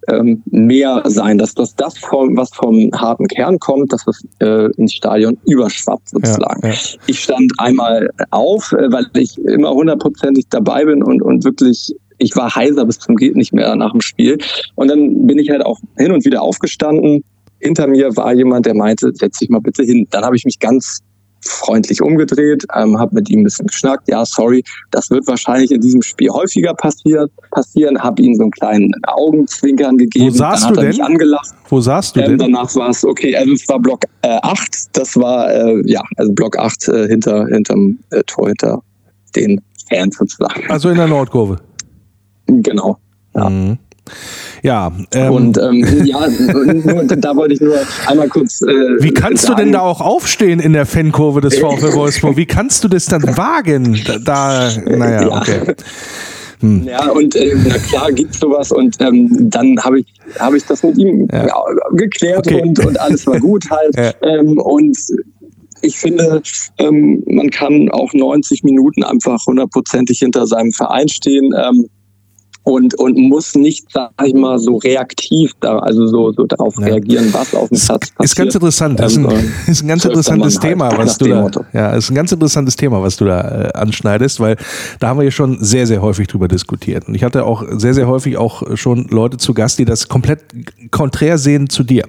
ähm, mehr sein, dass das, das vom, was vom harten Kern kommt, dass das äh, ins Stadion überschwappt sozusagen. Ja, ja. Ich stand einmal auf, äh, weil ich immer hundertprozentig dabei bin und, und wirklich ich war heiser bis zum geht nicht mehr nach dem Spiel. Und dann bin ich halt auch hin und wieder aufgestanden. Hinter mir war jemand, der meinte, setz dich mal bitte hin. Dann habe ich mich ganz freundlich umgedreht, ähm, habe mit ihm ein bisschen geschnackt. Ja, sorry, das wird wahrscheinlich in diesem Spiel häufiger passiert, passieren. Habe ihm so einen kleinen Augenzwinkern gegeben. Wo saßt du denn? angelacht. Wo saßt du ähm, denn? Danach war es okay. Also es war Block äh, 8. Das war äh, ja also Block 8 äh, hinter hinterm äh, Tor hinter den Fans sozusagen. Also in der Nordkurve. Genau. Ja. Mhm. Ja. Ähm, und ähm, ja, nur, da wollte ich nur einmal kurz. Äh, Wie kannst sagen, du denn da auch aufstehen in der Fankurve des VfL Wolfsburg? Wie kannst du das dann wagen? Da, naja, okay. Hm. Ja, und äh, na klar gibt es sowas und ähm, dann habe ich, hab ich das mit ihm ja. geklärt okay. und, und alles war gut halt. Ja. Ähm, und ich finde, ähm, man kann auch 90 Minuten einfach hundertprozentig hinter seinem Verein stehen. Ähm, und, und muss nicht, sag ich mal, so reaktiv da, also so, so darauf ja. reagieren, was auf dem Platz passiert. Ist ganz interessant. Das ist ein, ähm, ist ein ganz interessantes halt Thema, halt was du da, ja, ist ein ganz interessantes Thema, was du da äh, anschneidest, weil da haben wir ja schon sehr, sehr häufig drüber diskutiert. Und ich hatte auch sehr, sehr häufig auch schon Leute zu Gast, die das komplett konträr sehen zu dir.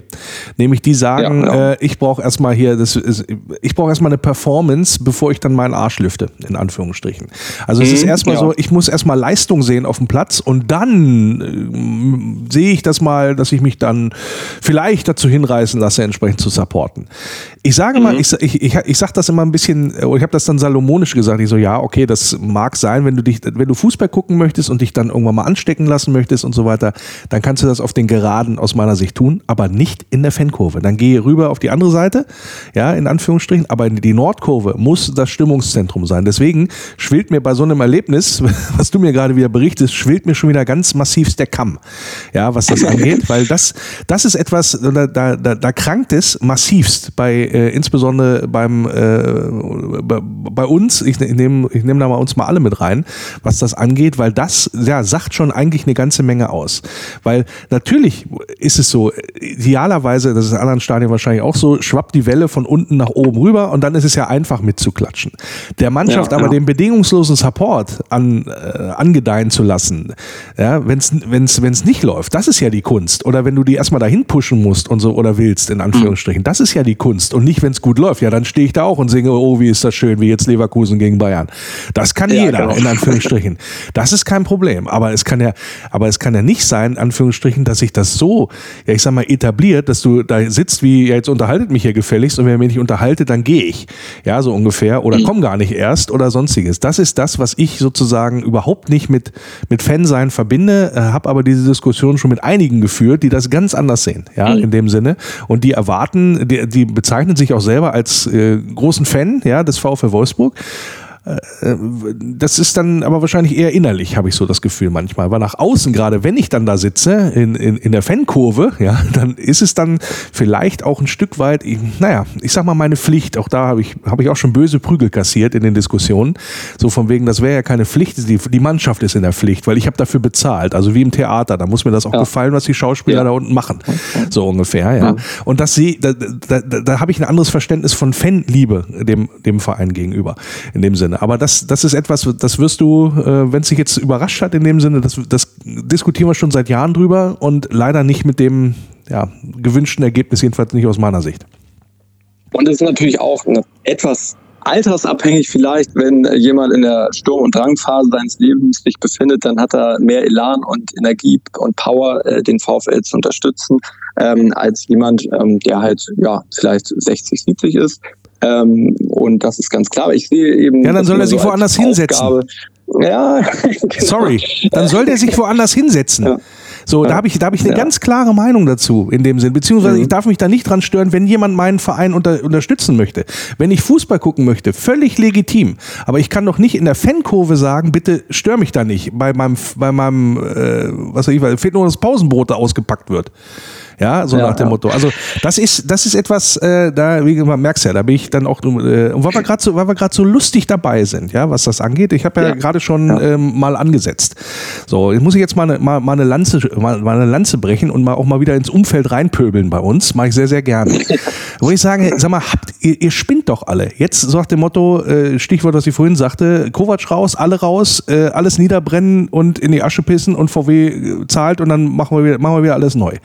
Nämlich die sagen, ja, ja. Äh, ich brauche erstmal hier, das ist, ich brauche erstmal eine Performance, bevor ich dann meinen Arsch lüfte, in Anführungsstrichen. Also mhm, es ist mhm, erstmal so, ich muss erstmal Leistung sehen auf dem Platz und dann äh, sehe ich das mal, dass ich mich dann vielleicht dazu hinreißen lasse, entsprechend zu supporten. Ich sage mal, mhm. ich, ich, ich, ich sage das immer ein bisschen, ich habe das dann salomonisch gesagt. Ich so, ja, okay, das mag sein, wenn du dich, wenn du Fußball gucken möchtest und dich dann irgendwann mal anstecken lassen möchtest und so weiter, dann kannst du das auf den Geraden aus meiner Sicht tun, aber nicht in der Fankurve. Dann gehe rüber auf die andere Seite, ja, in Anführungsstrichen, aber die Nordkurve muss das Stimmungszentrum sein. Deswegen schwillt mir bei so einem Erlebnis, was du mir gerade wieder berichtest, schwillt mir schon wieder ganz massiv der Kamm, ja, was das angeht, weil das, das ist etwas, da, da, da, krankt es massivst bei, äh, insbesondere beim, äh, bei, bei, uns, ich nehme ich nehm da mal uns mal alle mit rein, was das angeht, weil das, ja, sagt schon eigentlich eine ganze Menge aus. Weil natürlich ist es so, idealerweise, das ist in anderen Stadien wahrscheinlich auch so, schwappt die Welle von unten nach oben rüber und dann ist es ja einfach mitzuklatschen. Der Mannschaft ja, aber ja. den bedingungslosen Support an, äh, angedeihen zu lassen, ja, wenn es wenn's, wenn's nicht läuft, das ist ja die Kunst. Oder wenn du die erstmal dahin pushen musst und so oder willst, in Anführungsstrichen, das ist ja die Kunst. Und nicht, wenn es gut läuft. Ja, dann stehe ich da auch und singe, oh, wie ist das schön, wie jetzt Leverkusen gegen Bayern. Das kann ja, jeder, genau. in Anführungsstrichen. Das ist kein Problem. Aber es kann ja, aber es kann ja nicht sein, in Anführungsstrichen, dass sich das so, ja, ich sag mal, etabliert, dass du da sitzt, wie, ja, jetzt unterhaltet mich hier gefälligst und wenn ihr mich nicht unterhaltet, dann gehe ich. Ja, so ungefähr. Oder mhm. komm gar nicht erst oder sonstiges. Das ist das, was ich sozusagen überhaupt nicht mit, mit Fansein verbinde äh, habe aber diese Diskussion schon mit einigen geführt, die das ganz anders sehen, ja, mhm. in dem Sinne. Und die erwarten, die, die bezeichnen sich auch selber als äh, großen Fan, ja, des VfL Wolfsburg das ist dann aber wahrscheinlich eher innerlich, habe ich so das Gefühl manchmal. Weil nach außen, gerade wenn ich dann da sitze, in, in, in der Fankurve, ja, dann ist es dann vielleicht auch ein Stück weit, naja, ich sag mal meine Pflicht. Auch da habe ich, hab ich auch schon böse Prügel kassiert in den Diskussionen. So von wegen, das wäre ja keine Pflicht, die, die Mannschaft ist in der Pflicht, weil ich habe dafür bezahlt. Also wie im Theater, da muss mir das auch ja. gefallen, was die Schauspieler ja. da unten machen. So ungefähr, ja. ja. Und das sie, da, da, da, da habe ich ein anderes Verständnis von Fanliebe dem, dem Verein gegenüber. In dem Sinne. Aber das, das ist etwas, das wirst du, äh, wenn es dich jetzt überrascht hat in dem Sinne, das, das diskutieren wir schon seit Jahren drüber und leider nicht mit dem ja, gewünschten Ergebnis, jedenfalls nicht aus meiner Sicht. Und es ist natürlich auch etwas altersabhängig vielleicht, wenn jemand in der Sturm- und Drangphase seines Lebens sich befindet, dann hat er mehr Elan und Energie und Power, äh, den VfL zu unterstützen, ähm, als jemand, ähm, der halt ja vielleicht 60, 70 ist. Ähm, und das ist ganz klar. Ich sehe eben. Ja, dann soll er sich so woanders hinsetzen. Ja. Sorry. Dann soll der sich woanders hinsetzen. Ja. So, da habe ich, da hab ich eine ja. ganz klare Meinung dazu in dem Sinn. Beziehungsweise mhm. ich darf mich da nicht dran stören, wenn jemand meinen Verein unter, unterstützen möchte. Wenn ich Fußball gucken möchte, völlig legitim. Aber ich kann doch nicht in der Fankurve sagen, bitte stör mich da nicht bei meinem, bei meinem, äh, was weiß ich, fehlt nur das Pausenbrot da ausgepackt wird. Ja, so ja, nach dem ja. Motto. Also das ist, das ist etwas, äh, da, wie man merkt ja, da bin ich dann auch, äh, und weil wir gerade so, weil wir gerade so lustig dabei sind, ja, was das angeht. Ich habe ja, ja. gerade schon ähm, mal angesetzt. So, jetzt muss ich jetzt mal eine, mal, mal eine Lanze, mal, mal eine Lanze brechen und mal auch mal wieder ins Umfeld reinpöbeln bei uns. Mache ich sehr, sehr gerne. Wo ich sage, sag mal, habt, ihr, ihr spinnt doch alle. Jetzt so nach dem Motto, äh, Stichwort, was ich vorhin sagte, Kovac raus, alle raus, äh, alles niederbrennen und in die Asche pissen und VW zahlt und dann machen wir wieder, machen wir wieder alles neu.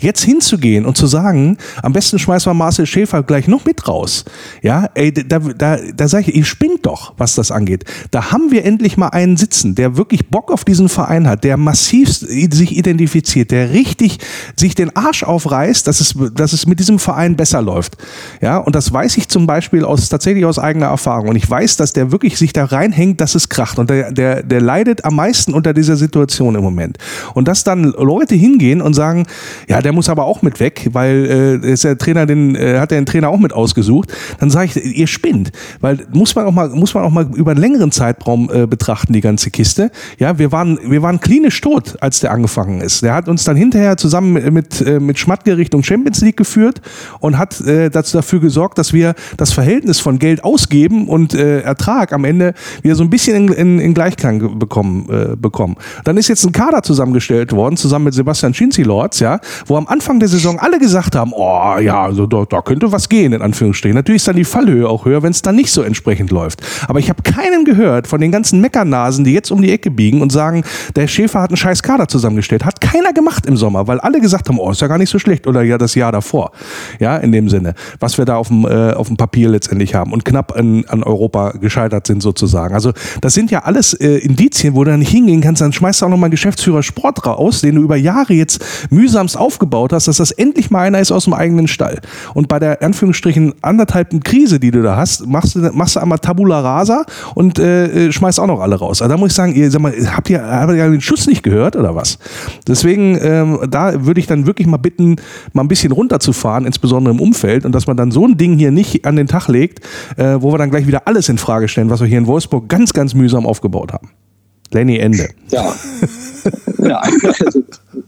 Jetzt jetzt hinzugehen und zu sagen, am besten schmeißen wir Marcel Schäfer gleich noch mit raus. Ja, ey, da, da, da sage ich, ihr spinnt doch, was das angeht. Da haben wir endlich mal einen sitzen, der wirklich Bock auf diesen Verein hat, der massiv sich identifiziert, der richtig sich den Arsch aufreißt, dass es, dass es mit diesem Verein besser läuft. Ja, und das weiß ich zum Beispiel aus, tatsächlich aus eigener Erfahrung. Und ich weiß, dass der wirklich sich da reinhängt, dass es kracht. Und der, der, der leidet am meisten unter dieser Situation im Moment. Und dass dann Leute hingehen und sagen, ja, der muss aber auch mit weg, weil äh, ist der Trainer den, äh, hat den Trainer auch mit ausgesucht, dann sage ich, ihr spinnt. Weil muss man auch mal, muss man auch mal über einen längeren Zeitraum äh, betrachten, die ganze Kiste. Ja, wir waren, wir waren klinisch tot, als der angefangen ist. Der hat uns dann hinterher zusammen mit, mit, äh, mit Schmatke Richtung Champions League geführt und hat äh, dazu dafür gesorgt, dass wir das Verhältnis von Geld ausgeben und äh, Ertrag am Ende wieder so ein bisschen in, in, in Gleichklang bekommen, äh, bekommen. Dann ist jetzt ein Kader zusammengestellt worden, zusammen mit Sebastian Schinzi-Lords, ja, wo am Anfang der Saison alle gesagt haben, oh ja, also da, da könnte was gehen, in Anführungsstrichen. Natürlich ist dann die Fallhöhe auch höher, wenn es dann nicht so entsprechend läuft. Aber ich habe keinen gehört von den ganzen Meckernasen, die jetzt um die Ecke biegen und sagen, der Schäfer hat einen scheiß Kader zusammengestellt. Hat keiner gemacht im Sommer, weil alle gesagt haben, oh, ist ja gar nicht so schlecht. Oder ja, das Jahr davor. Ja, in dem Sinne. Was wir da auf dem, äh, auf dem Papier letztendlich haben und knapp an, an Europa gescheitert sind sozusagen. Also das sind ja alles äh, Indizien, wo du dann hingehen kannst, dann schmeißt du auch nochmal Geschäftsführer Sport raus, den du über Jahre jetzt mühsamst aufgebaut hast, dass das endlich mal einer ist aus dem eigenen Stall. Und bei der Anführungsstrichen anderthalben Krise, die du da hast, machst du, machst du einmal Tabula Rasa und äh, äh, schmeißt auch noch alle raus. Also da muss ich sagen, ihr, sag mal, habt ihr, habt ihr den Schuss nicht gehört oder was? Deswegen, ähm, da würde ich dann wirklich mal bitten, mal ein bisschen runterzufahren, insbesondere im Umfeld und dass man dann so ein Ding hier nicht an den Tag legt, äh, wo wir dann gleich wieder alles in Frage stellen, was wir hier in Wolfsburg ganz, ganz mühsam aufgebaut haben. Lenny Ende. Ja. ja, also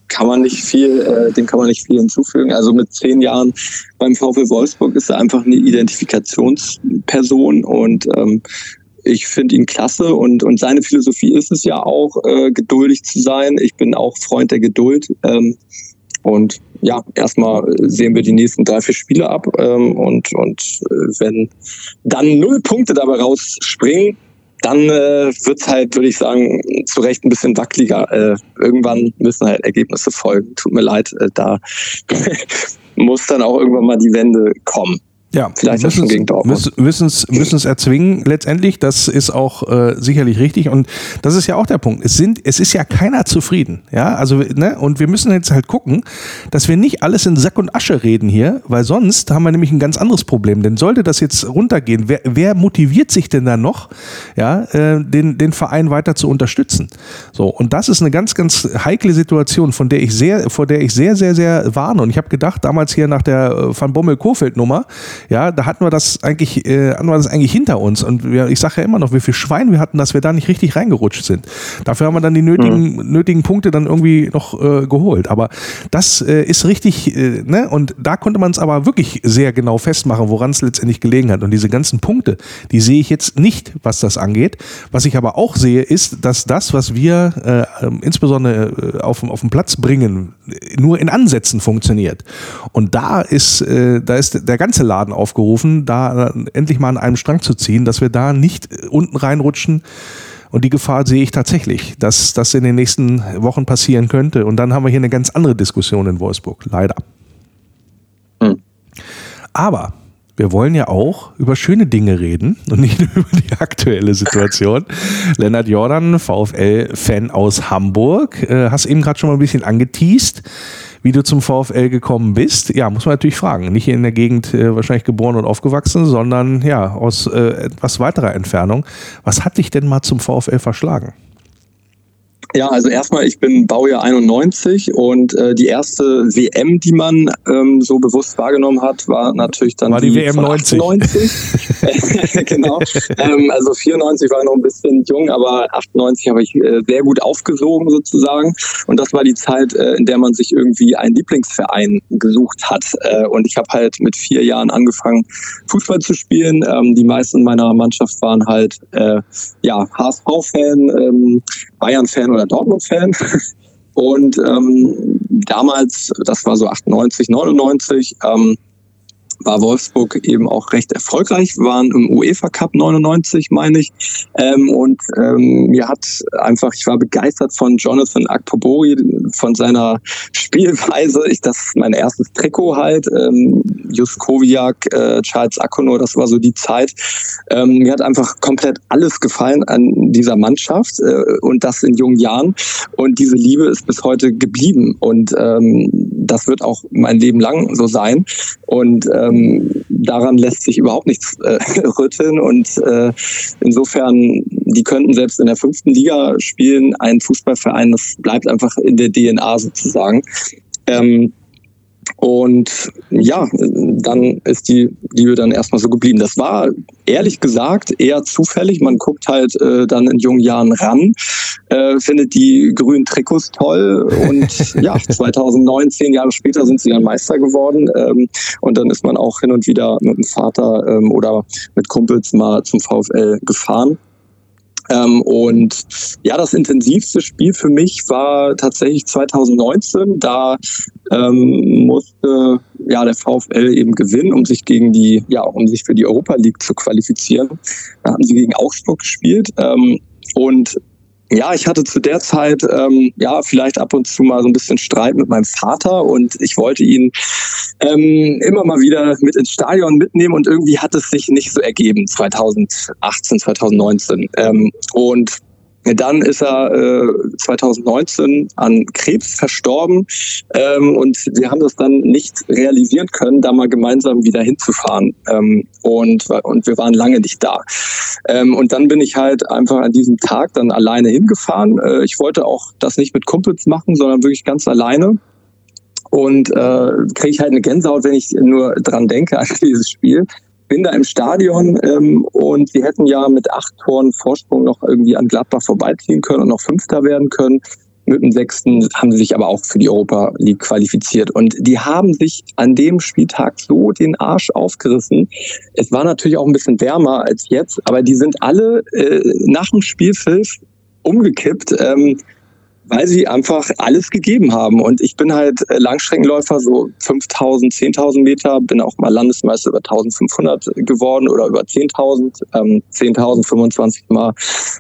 kann man nicht viel, äh, dem kann man nicht viel hinzufügen. Also mit zehn Jahren beim VfL Wolfsburg ist er einfach eine Identifikationsperson und ähm, ich finde ihn klasse und, und seine Philosophie ist es ja auch, äh, geduldig zu sein. Ich bin auch Freund der Geduld. Ähm, und ja, erstmal sehen wir die nächsten drei, vier Spiele ab. Ähm, und und äh, wenn dann null Punkte dabei rausspringen, dann äh, wird es halt, würde ich sagen, zu Recht ein bisschen wackeliger. Äh, irgendwann müssen halt Ergebnisse folgen. Tut mir leid, äh, da muss dann auch irgendwann mal die Wende kommen. Ja, vielleicht müssen, es müssen es erzwingen letztendlich. Das ist auch äh, sicherlich richtig und das ist ja auch der Punkt. Es sind es ist ja keiner zufrieden, ja also ne und wir müssen jetzt halt gucken, dass wir nicht alles in Sack und Asche reden hier, weil sonst haben wir nämlich ein ganz anderes Problem. Denn sollte das jetzt runtergehen, wer, wer motiviert sich denn da noch, ja äh, den den Verein weiter zu unterstützen? So und das ist eine ganz ganz heikle Situation, von der ich sehr vor der ich sehr sehr sehr warne und ich habe gedacht damals hier nach der äh, Van Bommel Kofeld Nummer ja, da hatten wir das eigentlich, äh, hatten wir das eigentlich hinter uns. Und wir, ich sage ja immer noch, wie viel Schwein wir hatten, dass wir da nicht richtig reingerutscht sind. Dafür haben wir dann die nötigen, mhm. nötigen Punkte dann irgendwie noch äh, geholt. Aber das äh, ist richtig, äh, ne? Und da konnte man es aber wirklich sehr genau festmachen, woran es letztendlich gelegen hat. Und diese ganzen Punkte, die sehe ich jetzt nicht, was das angeht. Was ich aber auch sehe, ist, dass das, was wir äh, ähm, insbesondere auf, auf den Platz bringen, nur in Ansätzen funktioniert. Und da ist, äh, da ist der ganze Laden aufgerufen, da endlich mal an einem Strang zu ziehen, dass wir da nicht unten reinrutschen. Und die Gefahr sehe ich tatsächlich, dass das in den nächsten Wochen passieren könnte. Und dann haben wir hier eine ganz andere Diskussion in Wolfsburg, leider. Mhm. Aber wir wollen ja auch über schöne Dinge reden und nicht nur über die aktuelle Situation. Lennart Jordan, VfL-Fan aus Hamburg, äh, hast eben gerade schon mal ein bisschen angeteased wie du zum VfL gekommen bist. Ja, muss man natürlich fragen. Nicht in der Gegend äh, wahrscheinlich geboren und aufgewachsen, sondern ja, aus äh, etwas weiterer Entfernung. Was hat dich denn mal zum VfL verschlagen? Ja, also erstmal, ich bin Baujahr 91 und äh, die erste WM, die man ähm, so bewusst wahrgenommen hat, war natürlich dann war die, die WM 90. 98. genau. ähm, also 94 war ich noch ein bisschen jung, aber 98 habe ich äh, sehr gut aufgesogen sozusagen. Und das war die Zeit, äh, in der man sich irgendwie einen Lieblingsverein gesucht hat. Äh, und ich habe halt mit vier Jahren angefangen, Fußball zu spielen. Ähm, die meisten meiner Mannschaft waren halt äh, ja HSV-Fan, ähm, Bayern-Fan oder Dortmund-Fan. Und ähm, damals, das war so 98, 99, ähm, war Wolfsburg eben auch recht erfolgreich, waren im UEFA Cup 99, meine ich. Ähm, und ähm, mir hat einfach, ich war begeistert von Jonathan Akpobori, von seiner Spielweise. Ich, das ist mein erstes Trikot halt. Ähm, Juskowiak, äh, Charles Akono, das war so die Zeit. Ähm, mir hat einfach komplett alles gefallen an dieser Mannschaft äh, und das in jungen Jahren. Und diese Liebe ist bis heute geblieben. Und ähm, das wird auch mein Leben lang so sein. Und ähm, daran lässt sich überhaupt nichts äh, rütteln. Und äh, insofern, die könnten selbst in der fünften Liga spielen. Ein Fußballverein, das bleibt einfach in der DNA sozusagen. Ähm, und ja, dann ist die Liebe dann erstmal so geblieben. Das war ehrlich gesagt eher zufällig. Man guckt halt äh, dann in jungen Jahren ran, äh, findet die grünen Trikots toll und ja, 2009, zehn Jahre später sind sie dann Meister geworden. Ähm, und dann ist man auch hin und wieder mit dem Vater ähm, oder mit Kumpels mal zum VfL gefahren. Ähm, und ja, das intensivste Spiel für mich war tatsächlich 2019. Da ähm, musste ja der VfL eben gewinnen, um sich gegen die, ja, um sich für die Europa League zu qualifizieren. Da haben sie gegen Augsburg gespielt. Ähm, und ja, ich hatte zu der Zeit ähm, ja vielleicht ab und zu mal so ein bisschen Streit mit meinem Vater und ich wollte ihn ähm, immer mal wieder mit ins Stadion mitnehmen und irgendwie hat es sich nicht so ergeben 2018, 2019 ähm, und dann ist er äh, 2019 an Krebs verstorben ähm, und wir haben das dann nicht realisieren können, da mal gemeinsam wieder hinzufahren. Ähm, und, und wir waren lange nicht da. Ähm, und dann bin ich halt einfach an diesem Tag dann alleine hingefahren. Äh, ich wollte auch das nicht mit Kumpels machen, sondern wirklich ganz alleine. Und äh, kriege ich halt eine Gänsehaut, wenn ich nur dran denke an dieses Spiel bin da im Stadion ähm, und sie hätten ja mit acht Toren Vorsprung noch irgendwie an Gladbach vorbeiziehen können und noch Fünfter werden können. Mit dem sechsten haben sie sich aber auch für die Europa League qualifiziert. Und die haben sich an dem Spieltag so den Arsch aufgerissen. Es war natürlich auch ein bisschen wärmer als jetzt, aber die sind alle äh, nach dem Spielpfiff umgekippt. Ähm, weil sie einfach alles gegeben haben. Und ich bin halt äh, Langstreckenläufer, so 5000, 10.000 Meter, bin auch mal Landesmeister über 1500 geworden oder über 10.000, ähm, 10.000, 25 Mal.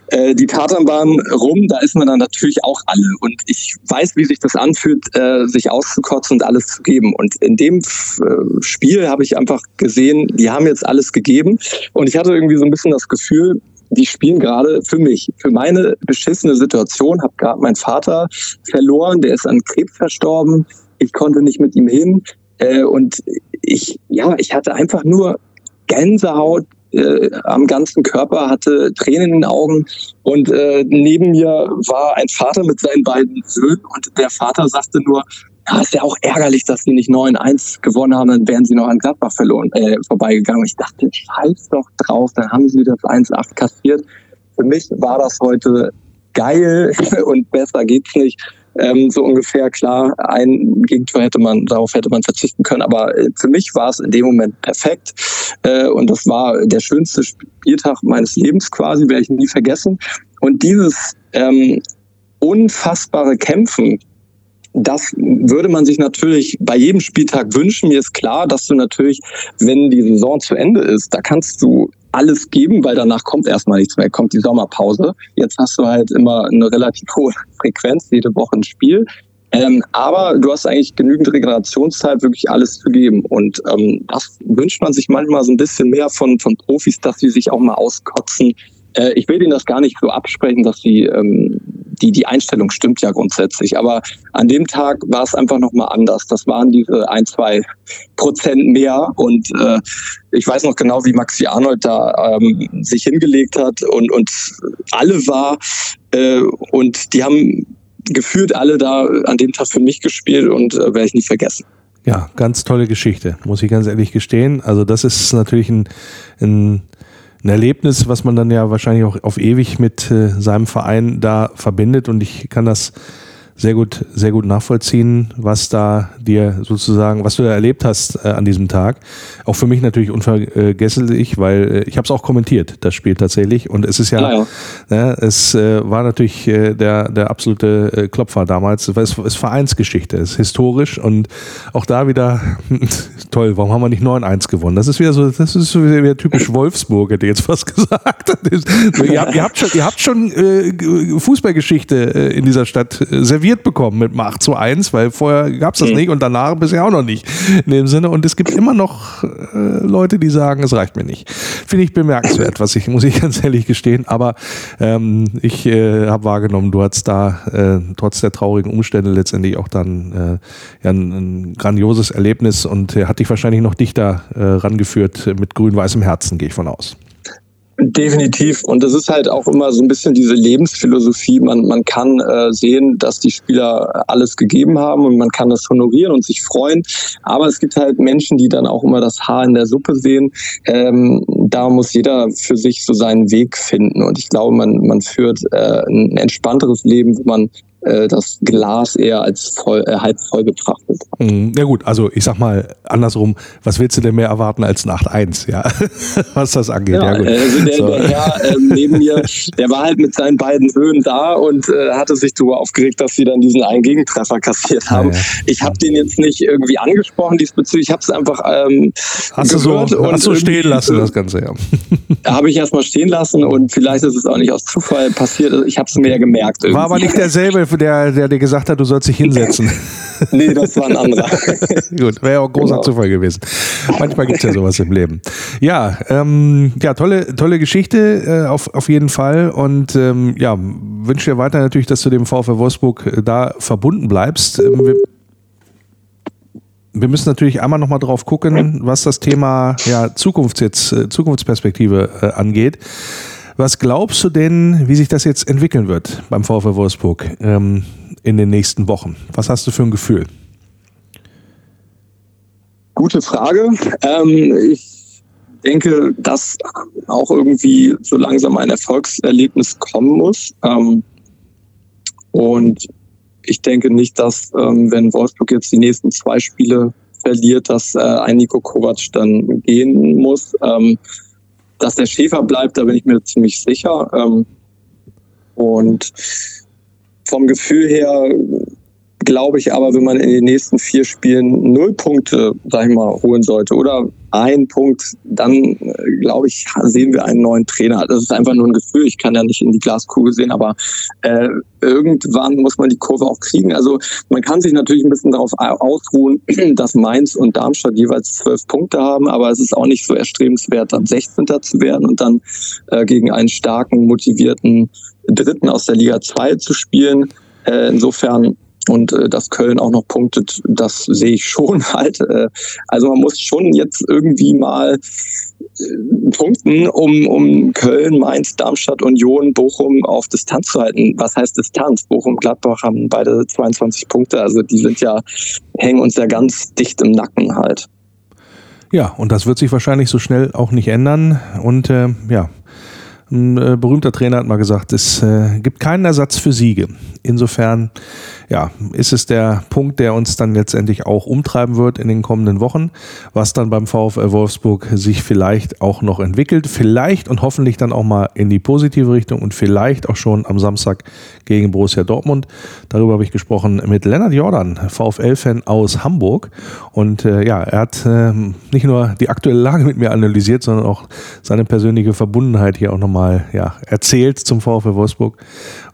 Äh, die Tatanbahn rum, da ist man dann natürlich auch alle. Und ich weiß, wie sich das anfühlt, äh, sich auszukotzen und alles zu geben. Und in dem äh, Spiel habe ich einfach gesehen, die haben jetzt alles gegeben. Und ich hatte irgendwie so ein bisschen das Gefühl, die spielen gerade für mich, für meine beschissene Situation. Habe gerade meinen Vater verloren, der ist an Krebs verstorben. Ich konnte nicht mit ihm hin äh, und ich, ja, ich hatte einfach nur Gänsehaut äh, am ganzen Körper, hatte Tränen in den Augen und äh, neben mir war ein Vater mit seinen beiden Söhnen und der Vater sagte nur, ja, ist ja auch ärgerlich, dass sie nicht 9-1 gewonnen haben, dann wären sie noch an Gladbach verloren, äh, vorbeigegangen. Ich dachte, scheiß doch drauf, dann haben sie das 1-8 kassiert. Für mich war das heute geil und besser geht's nicht. Ähm, so ungefähr klar, ein Gegentor hätte man, darauf hätte man verzichten können, aber äh, für mich war es in dem Moment perfekt äh, und das war der schönste Spieltag meines Lebens quasi, werde ich nie vergessen. Und dieses ähm, unfassbare Kämpfen das würde man sich natürlich bei jedem Spieltag wünschen. Mir ist klar, dass du natürlich, wenn die Saison zu Ende ist, da kannst du alles geben, weil danach kommt erstmal nichts mehr, kommt die Sommerpause. Jetzt hast du halt immer eine relativ hohe Frequenz, jede Woche ein Spiel. Ähm, aber du hast eigentlich genügend Regenerationszeit, wirklich alles zu geben. Und ähm, das wünscht man sich manchmal so ein bisschen mehr von, von Profis, dass sie sich auch mal auskotzen. Äh, ich will ihnen das gar nicht so absprechen, dass sie ähm, die, die Einstellung stimmt ja grundsätzlich. Aber an dem Tag war es einfach nochmal anders. Das waren diese ein, zwei Prozent mehr. Und äh, ich weiß noch genau, wie Maxi Arnold da ähm, sich hingelegt hat und, und alle war. Äh, und die haben gefühlt alle da an dem Tag für mich gespielt und äh, werde ich nicht vergessen. Ja, ganz tolle Geschichte, muss ich ganz ehrlich gestehen. Also das ist natürlich ein, ein ein Erlebnis, was man dann ja wahrscheinlich auch auf ewig mit äh, seinem Verein da verbindet. Und ich kann das sehr gut, sehr gut nachvollziehen, was da dir sozusagen, was du da erlebt hast äh, an diesem Tag. Auch für mich natürlich unvergesslich, weil äh, ich habe es auch kommentiert, das Spiel tatsächlich. Und es ist ja, ja, ja. Ne, es äh, war natürlich äh, der, der absolute äh, Klopfer damals. Es ist Vereinsgeschichte, es ist historisch und auch da wieder toll. Warum haben wir nicht 9-1 gewonnen? Das ist wieder so, das ist wieder typisch Wolfsburg, hätte ich jetzt fast gesagt. ihr, habt, ihr habt schon, ihr habt schon äh, Fußballgeschichte in dieser Stadt serviert serviert bekommen mit 8 zu 1, weil vorher gab es das mhm. nicht und danach bisher auch noch nicht. In dem Sinne. Und es gibt immer noch äh, Leute, die sagen, es reicht mir nicht. Finde ich bemerkenswert, was ich, muss ich ganz ehrlich gestehen. Aber ähm, ich äh, habe wahrgenommen, du hattest da äh, trotz der traurigen Umstände letztendlich auch dann äh, ja, ein, ein, grandioses Erlebnis und äh, hat dich wahrscheinlich noch dichter äh, rangeführt mit grün-weißem Herzen, gehe ich von aus. Definitiv. Und das ist halt auch immer so ein bisschen diese Lebensphilosophie. Man, man kann äh, sehen, dass die Spieler alles gegeben haben und man kann das honorieren und sich freuen. Aber es gibt halt Menschen, die dann auch immer das Haar in der Suppe sehen. Ähm, da muss jeder für sich so seinen Weg finden. Und ich glaube, man, man führt äh, ein entspannteres Leben, wo man äh, das Glas eher als voll, äh, halb voll betrachtet. Mhm. Ja gut, also ich sag mal andersrum, was willst du denn mehr erwarten als Nacht 1, ja, was das angeht. Ja, ja gut. Also der, so. der Herr äh, neben mir, der war halt mit seinen beiden Höhen da und äh, hatte sich darüber aufgeregt, dass sie dann diesen einen Gegentreffer kassiert haben. Ja, ja. Ich habe den jetzt nicht irgendwie angesprochen diesbezüglich, ich habe es einfach ähm, hast gehört du so, hast du stehen lassen, das Ganze, ja. habe ich erstmal stehen lassen und vielleicht ist es auch nicht aus Zufall passiert, ich habe es mir ja gemerkt. Irgendwie. War aber nicht derselbe der, der dir gesagt hat, du sollst dich hinsetzen. nee, das war ein anderer. Gut, wäre auch ein großer genau. Zufall gewesen. Manchmal gibt es ja sowas im Leben. Ja, ähm, ja, tolle, tolle Geschichte äh, auf, auf jeden Fall. Und ähm, ja, wünsche dir weiter natürlich, dass du dem VfL Wolfsburg äh, da verbunden bleibst. Ähm, wir, wir müssen natürlich einmal nochmal drauf gucken, was das Thema ja, Zukunft jetzt, äh, Zukunftsperspektive äh, angeht. Was glaubst du denn, wie sich das jetzt entwickeln wird beim VfL Wolfsburg ähm, in den nächsten Wochen? Was hast du für ein Gefühl? Gute Frage. Ähm, ich denke, dass auch irgendwie so langsam ein Erfolgserlebnis kommen muss. Ähm, und ich denke nicht, dass ähm, wenn Wolfsburg jetzt die nächsten zwei Spiele verliert, dass äh, ein Nico Kovac dann gehen muss. Dass der Schäfer bleibt, da bin ich mir ziemlich sicher. Ähm, und vom Gefühl her glaube ich aber, wenn man in den nächsten vier Spielen null Punkte, sag ich mal, holen sollte oder ein Punkt, dann äh, glaube ich, sehen wir einen neuen Trainer. Das ist einfach nur ein Gefühl. Ich kann ja nicht in die Glaskugel sehen, aber äh, irgendwann muss man die Kurve auch kriegen. Also man kann sich natürlich ein bisschen darauf ausruhen, dass Mainz und Darmstadt jeweils zwölf Punkte haben, aber es ist auch nicht so erstrebenswert, dann 16. zu werden und dann äh, gegen einen starken, motivierten Dritten aus der Liga 2 zu spielen. Äh, insofern und äh, dass Köln auch noch punktet, das sehe ich schon halt. Äh, also man muss schon jetzt irgendwie mal äh, punkten, um, um Köln, Mainz, Darmstadt, Union, Bochum auf Distanz zu halten. Was heißt Distanz? Bochum, Gladbach haben beide 22 Punkte, also die sind ja, hängen uns ja ganz dicht im Nacken halt. Ja, und das wird sich wahrscheinlich so schnell auch nicht ändern. Und äh, ja, ein äh, berühmter Trainer hat mal gesagt, es äh, gibt keinen Ersatz für Siege. Insofern ja, ist es der Punkt, der uns dann letztendlich auch umtreiben wird in den kommenden Wochen, was dann beim VfL Wolfsburg sich vielleicht auch noch entwickelt, vielleicht und hoffentlich dann auch mal in die positive Richtung und vielleicht auch schon am Samstag gegen Borussia Dortmund. Darüber habe ich gesprochen mit Lennart Jordan, VfL-Fan aus Hamburg und äh, ja, er hat äh, nicht nur die aktuelle Lage mit mir analysiert, sondern auch seine persönliche Verbundenheit hier auch nochmal ja, erzählt zum VfL Wolfsburg,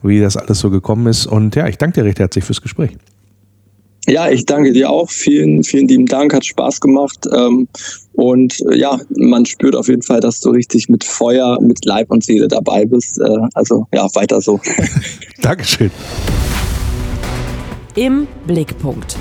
wie das alles so gekommen ist und ja, ich danke dir recht herzlich fürs Gespräch. Ja, ich danke dir auch. Vielen, vielen lieben Dank. Hat Spaß gemacht. Ähm, und äh, ja, man spürt auf jeden Fall, dass du richtig mit Feuer, mit Leib und Seele dabei bist. Äh, also ja, weiter so. Dankeschön. Im Blickpunkt.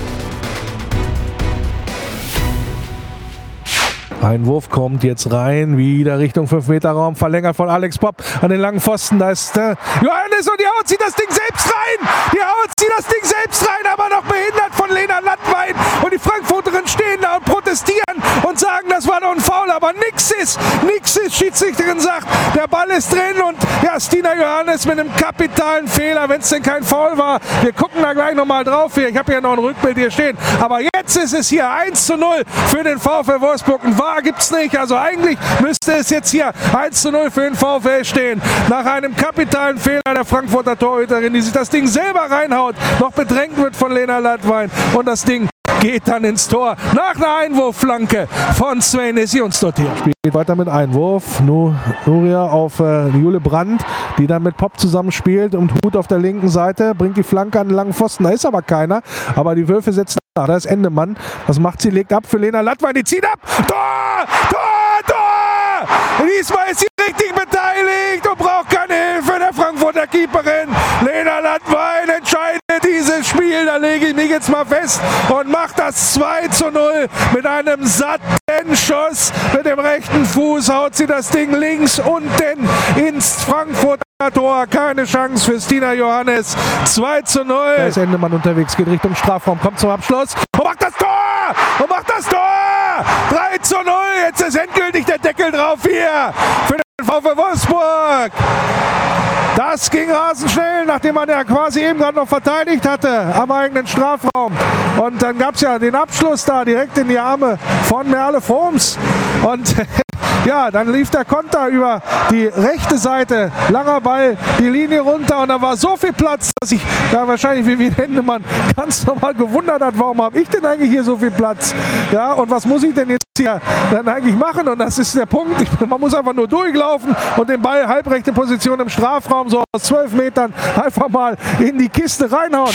Ein Wurf kommt jetzt rein, wieder Richtung 5-Meter-Raum, verlängert von Alex Popp an den langen Pfosten. Da ist äh, Johannes und die haut sie das Ding selbst rein. Die haut sie das Ding selbst rein, aber noch behindert von Lena Lattwein. und die Frankfurterinnen stehen da und protestieren und sagen, das war doch ein Foul, aber nix ist, nix ist. Schiedsrichterin sagt, der Ball ist drin und ja, Stina Johannes mit einem kapitalen Fehler, wenn es denn kein Foul war. Wir gucken da gleich nochmal drauf hier. Ich habe ja noch ein Rückbild hier stehen. Aber jetzt ist es hier 1 zu 0 für den VfL Wolfsburg. Ein Gibt es nicht. Also eigentlich müsste es jetzt hier 1 zu 0 für den VfL stehen. Nach einem kapitalen Fehler der Frankfurter Torhüterin, die sich das Ding selber reinhaut, noch bedrängt wird von Lena Ladwein und das Ding geht dann ins Tor nach einer Einwurfflanke von Sven Isionsdottir. Spielt weiter mit Einwurf. Nuria auf äh, Jule Brandt, die dann mit Pop zusammenspielt und Hut auf der linken Seite, bringt die Flanke an den langen Pfosten. Da ist aber keiner. Aber die Würfe setzen nach. Da ist Endemann. Was macht sie? Legt ab für Lena Latwein. Die zieht ab. Tor! Tor! Tor! Diesmal ist sie richtig beteiligt und braucht keine Hilfe der Frankfurter Keeperin. Spiel. Da lege ich mich jetzt mal fest und macht das 2 zu 0 mit einem satten Schuss. Mit dem rechten Fuß haut sie das Ding links unten ins Frankfurter Tor. Keine Chance für Stina Johannes. 2 zu 0. Da ist Endemann unterwegs, geht Richtung Strafraum, kommt zum Abschluss und macht das Tor! Und macht das Tor! 3 zu 0. Jetzt ist endgültig der Deckel drauf hier für VfW Wolfsburg. Das ging rasend schnell, nachdem man ja quasi eben gerade noch verteidigt hatte am eigenen Strafraum. Und dann gab es ja den Abschluss da direkt in die Arme von Merle Foms. Und ja, dann lief der Konter über die rechte Seite. Langer Ball, die Linie runter und da war so viel Platz, dass ich da wahrscheinlich wie wie Hendemann ganz normal gewundert hat, warum habe ich denn eigentlich hier so viel Platz? Ja, und was muss ich denn jetzt hier dann eigentlich machen? Und das ist der Punkt. Ich, man muss einfach nur durchlaufen und den Ball halbrechte Position im Strafraum so aus zwölf Metern einfach mal in die Kiste reinhauen.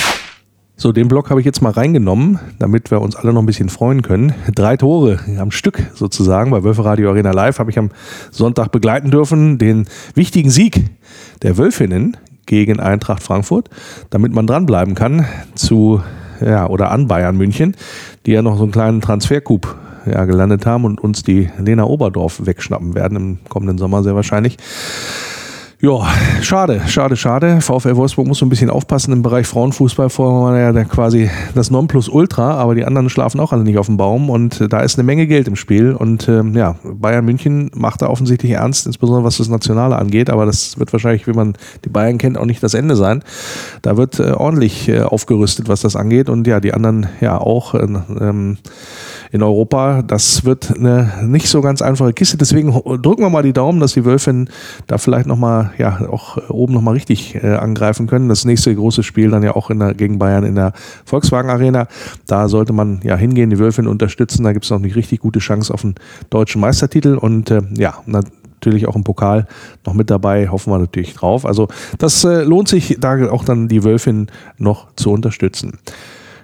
So, den Block habe ich jetzt mal reingenommen, damit wir uns alle noch ein bisschen freuen können. Drei Tore am Stück sozusagen. Bei Wölfe Radio Arena Live habe ich am Sonntag begleiten dürfen. Den wichtigen Sieg der Wölfinnen gegen Eintracht Frankfurt, damit man dranbleiben kann zu, ja, oder an Bayern München, die ja noch so einen kleinen Transfercoup ja, gelandet haben und uns die Lena Oberdorf wegschnappen werden im kommenden Sommer sehr wahrscheinlich. Ja, schade, schade, schade. VfL Wolfsburg muss so ein bisschen aufpassen im Bereich Frauenfußball. Vorher war ja quasi das Nonplusultra, aber die anderen schlafen auch alle nicht auf dem Baum und da ist eine Menge Geld im Spiel. Und ähm, ja, Bayern München macht da offensichtlich ernst, insbesondere was das Nationale angeht, aber das wird wahrscheinlich, wie man die Bayern kennt, auch nicht das Ende sein. Da wird äh, ordentlich äh, aufgerüstet, was das angeht und ja, die anderen ja auch. Äh, ähm, in Europa. Das wird eine nicht so ganz einfache Kiste. Deswegen drücken wir mal die Daumen, dass die Wölfinnen da vielleicht nochmal, ja, auch oben nochmal richtig äh, angreifen können. Das nächste große Spiel dann ja auch in der, gegen Bayern in der Volkswagen Arena. Da sollte man ja hingehen, die Wölfinnen unterstützen. Da gibt es noch eine richtig gute Chance auf einen deutschen Meistertitel und äh, ja, natürlich auch im Pokal noch mit dabei, hoffen wir natürlich drauf. Also das äh, lohnt sich, da auch dann die Wölfin noch zu unterstützen.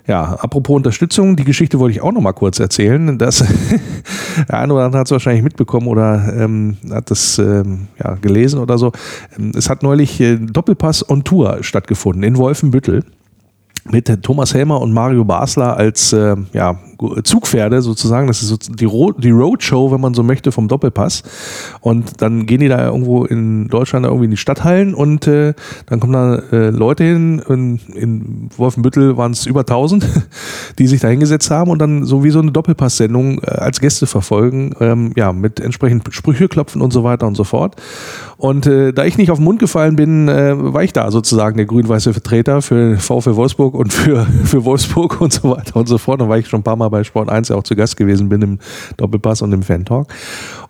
Ja, apropos Unterstützung, die Geschichte wollte ich auch noch mal kurz erzählen. Das, der eine oder andere hat es wahrscheinlich mitbekommen oder ähm, hat das ähm, ja, gelesen oder so. Es hat neulich äh, Doppelpass on Tour stattgefunden in Wolfenbüttel mit Thomas Helmer und Mario Basler als äh, ja, Zugpferde sozusagen. Das ist so die, Ro die Roadshow, wenn man so möchte, vom Doppelpass. Und dann gehen die da irgendwo in Deutschland irgendwie in die Stadthallen und äh, dann kommen da äh, Leute hin. In, in Wolfenbüttel waren es über 1000, die sich da hingesetzt haben und dann so wie so eine Doppelpass-Sendung äh, als Gäste verfolgen. Ähm, ja, mit entsprechend Sprüche klopfen und so weiter und so fort. Und äh, da ich nicht auf den Mund gefallen bin, äh, war ich da sozusagen der grün-weiße Vertreter für VfL Wolfsburg und für, für Wolfsburg und so weiter und so fort. Da war ich schon ein paar Mal bei Sport 1 ja auch zu Gast gewesen bin im Doppelpass und im Fan-Talk.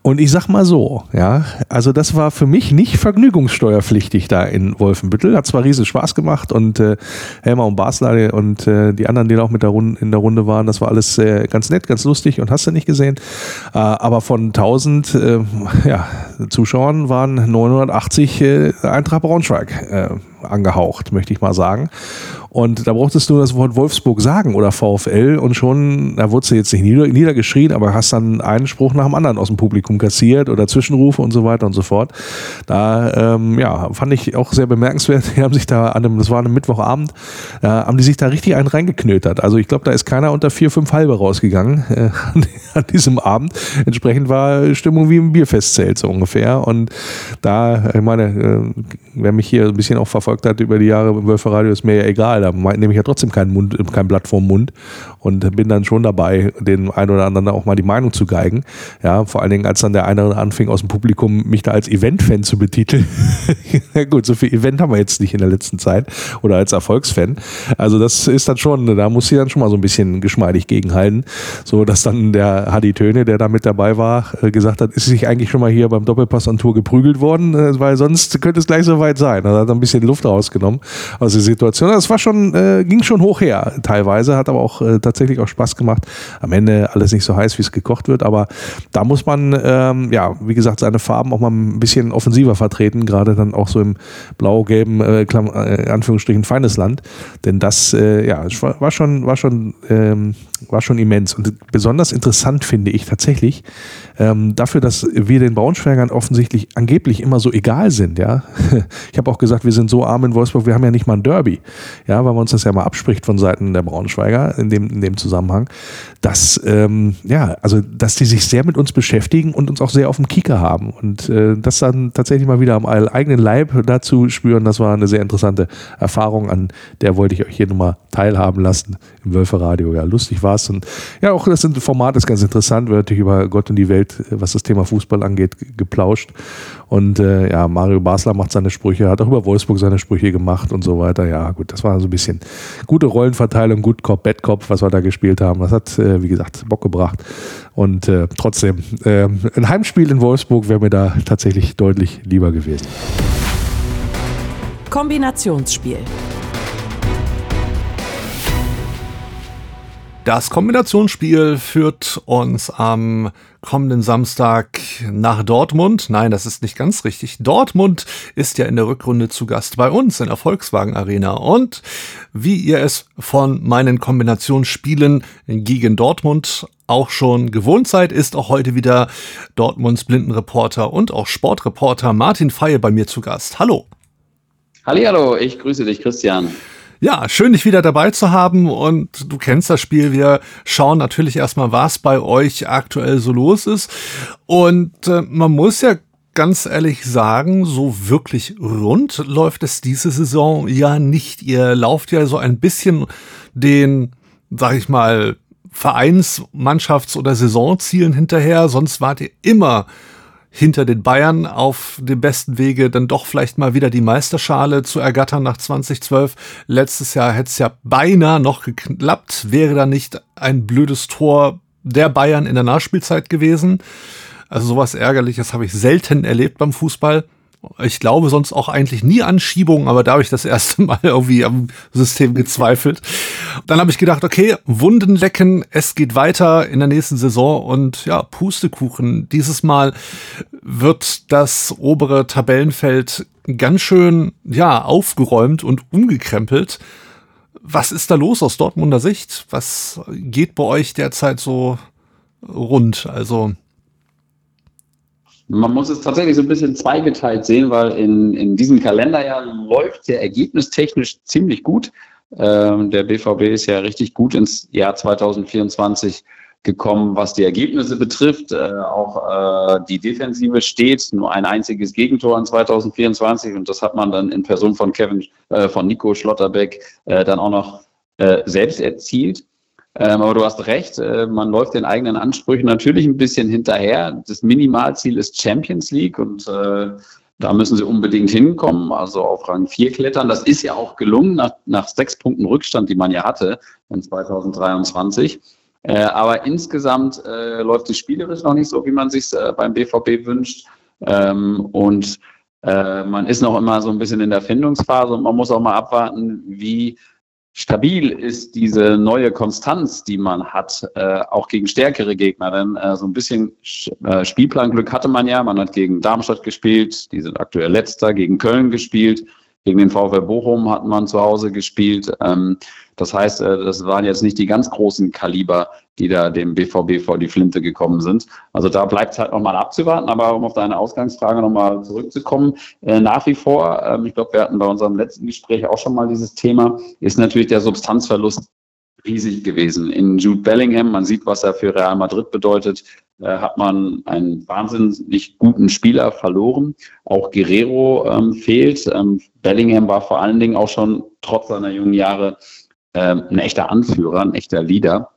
Und ich sag mal so, ja, also das war für mich nicht vergnügungssteuerpflichtig da in Wolfenbüttel. Hat zwar riesen Spaß gemacht und äh, Helmer und Basler und äh, die anderen, die da auch mit der Runde, in der Runde waren, das war alles äh, ganz nett, ganz lustig und hast du nicht gesehen. Äh, aber von 1000 äh, ja, Zuschauern waren 980 äh, Eintracht Braunschweig äh, angehaucht, möchte ich mal sagen. Und da brauchtest du das Wort Wolfsburg sagen oder VfL und schon, da wurdest du jetzt nicht nieder, niedergeschrien, aber hast dann einen Spruch nach dem anderen aus dem Publikum kassiert oder Zwischenrufe und so weiter und so fort. Da, ähm, ja, fand ich auch sehr bemerkenswert. Die haben sich da an einem, das war an einem Mittwochabend, äh, haben die sich da richtig einen reingeknötert. Also ich glaube, da ist keiner unter vier, fünf halbe rausgegangen äh, an diesem Abend. Entsprechend war Stimmung wie im Bierfestzelt so ungefähr. Und da, ich meine, äh, wer mich hier ein bisschen auch verfolgt hat über die Jahre im Wölferradio, ist mir ja egal egal, da nehme ich ja trotzdem kein, Mund, kein Blatt vorm Mund und bin dann schon dabei, den einen oder anderen auch mal die Meinung zu geigen. Ja, vor allen Dingen, als dann der eine anfing aus dem Publikum, mich da als Event-Fan zu betiteln. ja gut, so viel Event haben wir jetzt nicht in der letzten Zeit oder als Erfolgsfan. Also das ist dann schon, da muss sie dann schon mal so ein bisschen geschmeidig gegenhalten, so dass dann der Hadi Töne, der da mit dabei war, äh, gesagt hat, ist sich eigentlich schon mal hier beim Doppelpass an Tour geprügelt worden, äh, weil sonst könnte es gleich so weit sein. Da hat er ein bisschen Luft rausgenommen aus der Situation. Das war schon, äh, ging schon hoch her teilweise, hat aber auch äh, tatsächlich auch Spaß gemacht. Am Ende alles nicht so heiß, wie es gekocht wird, aber da muss man, ähm, ja, wie gesagt, seine Farben auch mal ein bisschen offensiver vertreten, gerade dann auch so im blau-gelben, äh, äh, Anführungsstrichen, feines Land. Denn das, äh, ja, war schon, war schon, ähm, war schon immens. Und besonders interessant finde ich tatsächlich, ähm, dafür, dass wir den Braunschweigern offensichtlich angeblich immer so egal sind, ja. Ich habe auch gesagt, wir sind so arm in Wolfsburg, wir haben ja nicht mal ein Derby, ja, weil man uns das ja mal abspricht von Seiten der Braunschweiger in dem, in dem Zusammenhang, dass, ähm, ja, also, dass die sich sehr mit uns beschäftigen und uns auch sehr auf dem Kieker haben. Und äh, das dann tatsächlich mal wieder am eigenen Leib dazu spüren, das war eine sehr interessante Erfahrung, an der wollte ich euch hier nochmal teilhaben lassen im Wölferadio. Ja, lustig war es. Und ja, auch das Format ist ganz interessant, wird natürlich über Gott und die Welt, was das Thema Fußball angeht, geplauscht. Und äh, ja, Mario Basler macht seine Sprüche, hat auch über Wolfsburg seine Sprüche gemacht und so weiter. Ja, gut, das war so ein bisschen gute Rollenverteilung, gut Cop, Bad Cop, was wir da gespielt haben. Das hat, äh, wie gesagt, Bock gebracht. Und äh, trotzdem, äh, ein Heimspiel in Wolfsburg wäre mir da tatsächlich deutlich lieber gewesen. Kombinationsspiel. Das Kombinationsspiel führt uns am kommenden Samstag nach Dortmund. Nein, das ist nicht ganz richtig. Dortmund ist ja in der Rückrunde zu Gast bei uns in der Volkswagen Arena. Und wie ihr es von meinen Kombinationsspielen gegen Dortmund auch schon gewohnt seid, ist auch heute wieder Dortmunds Blindenreporter und auch Sportreporter Martin Feie bei mir zu Gast. Hallo. Hallo, ich grüße dich, Christian. Ja, schön, dich wieder dabei zu haben und du kennst das Spiel. Wir schauen natürlich erstmal, was bei euch aktuell so los ist. Und äh, man muss ja ganz ehrlich sagen, so wirklich rund läuft es diese Saison ja nicht. Ihr lauft ja so ein bisschen den, sag ich mal, Vereins-, Mannschafts- oder Saisonzielen hinterher. Sonst wart ihr immer hinter den Bayern auf dem besten Wege, dann doch vielleicht mal wieder die Meisterschale zu ergattern nach 2012. Letztes Jahr hätte es ja beinahe noch geklappt, wäre da nicht ein blödes Tor der Bayern in der Nachspielzeit gewesen. Also sowas Ärgerliches habe ich selten erlebt beim Fußball. Ich glaube sonst auch eigentlich nie an Schiebungen, aber da habe ich das erste Mal irgendwie am System gezweifelt. Dann habe ich gedacht, okay, Wunden lecken, es geht weiter in der nächsten Saison und ja, Pustekuchen. Dieses Mal wird das obere Tabellenfeld ganz schön, ja, aufgeräumt und umgekrempelt. Was ist da los aus Dortmunder Sicht? Was geht bei euch derzeit so rund? Also, man muss es tatsächlich so ein bisschen zweigeteilt sehen, weil in, in diesem Kalenderjahr läuft der ergebnistechnisch ziemlich gut. Ähm, der BVB ist ja richtig gut ins Jahr 2024 gekommen, was die Ergebnisse betrifft. Äh, auch äh, die Defensive steht, nur ein einziges Gegentor in 2024 und das hat man dann in Person von Kevin, äh, von Nico Schlotterbeck äh, dann auch noch äh, selbst erzielt. Ähm, aber du hast recht, äh, man läuft den eigenen Ansprüchen natürlich ein bisschen hinterher. Das Minimalziel ist Champions League und äh, da müssen sie unbedingt hinkommen, also auf Rang 4 klettern. Das ist ja auch gelungen nach, nach sechs Punkten Rückstand, die man ja hatte in 2023. Äh, aber insgesamt äh, läuft es spielerisch noch nicht so, wie man sich äh, beim BVB wünscht. Ähm, und äh, man ist noch immer so ein bisschen in der Findungsphase und man muss auch mal abwarten, wie stabil ist diese neue Konstanz, die man hat, äh, auch gegen stärkere Gegner. Denn äh, so ein bisschen äh, Spielplanglück hatte man ja. Man hat gegen Darmstadt gespielt, die sind aktuell letzter, gegen Köln gespielt. Gegen den VfL Bochum hat man zu Hause gespielt. Ähm, das heißt, äh, das waren jetzt nicht die ganz großen Kaliber, die da dem BVB vor die Flinte gekommen sind. Also da bleibt es halt nochmal abzuwarten. Aber um auf deine Ausgangsfrage nochmal zurückzukommen, äh, nach wie vor, ähm, ich glaube, wir hatten bei unserem letzten Gespräch auch schon mal dieses Thema, ist natürlich der Substanzverlust riesig gewesen. In Jude Bellingham, man sieht, was er für Real Madrid bedeutet. äh, hat man einen wahnsinnig guten Spieler verloren. Auch Guerrero ähm, fehlt. Ähm, Bellingham war vor allen Dingen auch schon trotz seiner jungen Jahre ähm, ein echter Anführer, ein echter Leader.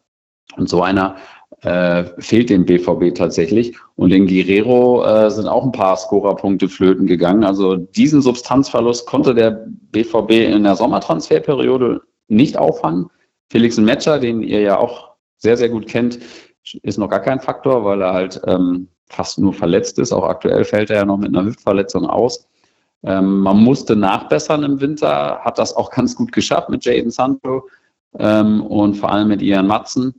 Und so einer äh, fehlt dem BVB tatsächlich. Und in Guerrero äh, sind auch ein paar Scorerpunkte flöten gegangen. Also diesen Substanzverlust konnte der BVB in der Sommertransferperiode nicht auffangen. Felix Metscher, den ihr ja auch sehr, sehr gut kennt, ist noch gar kein Faktor, weil er halt ähm, fast nur verletzt ist. Auch aktuell fällt er ja noch mit einer Hüftverletzung aus. Ähm, man musste nachbessern im Winter, hat das auch ganz gut geschafft mit Jaden Santo ähm, und vor allem mit Ian Matzen.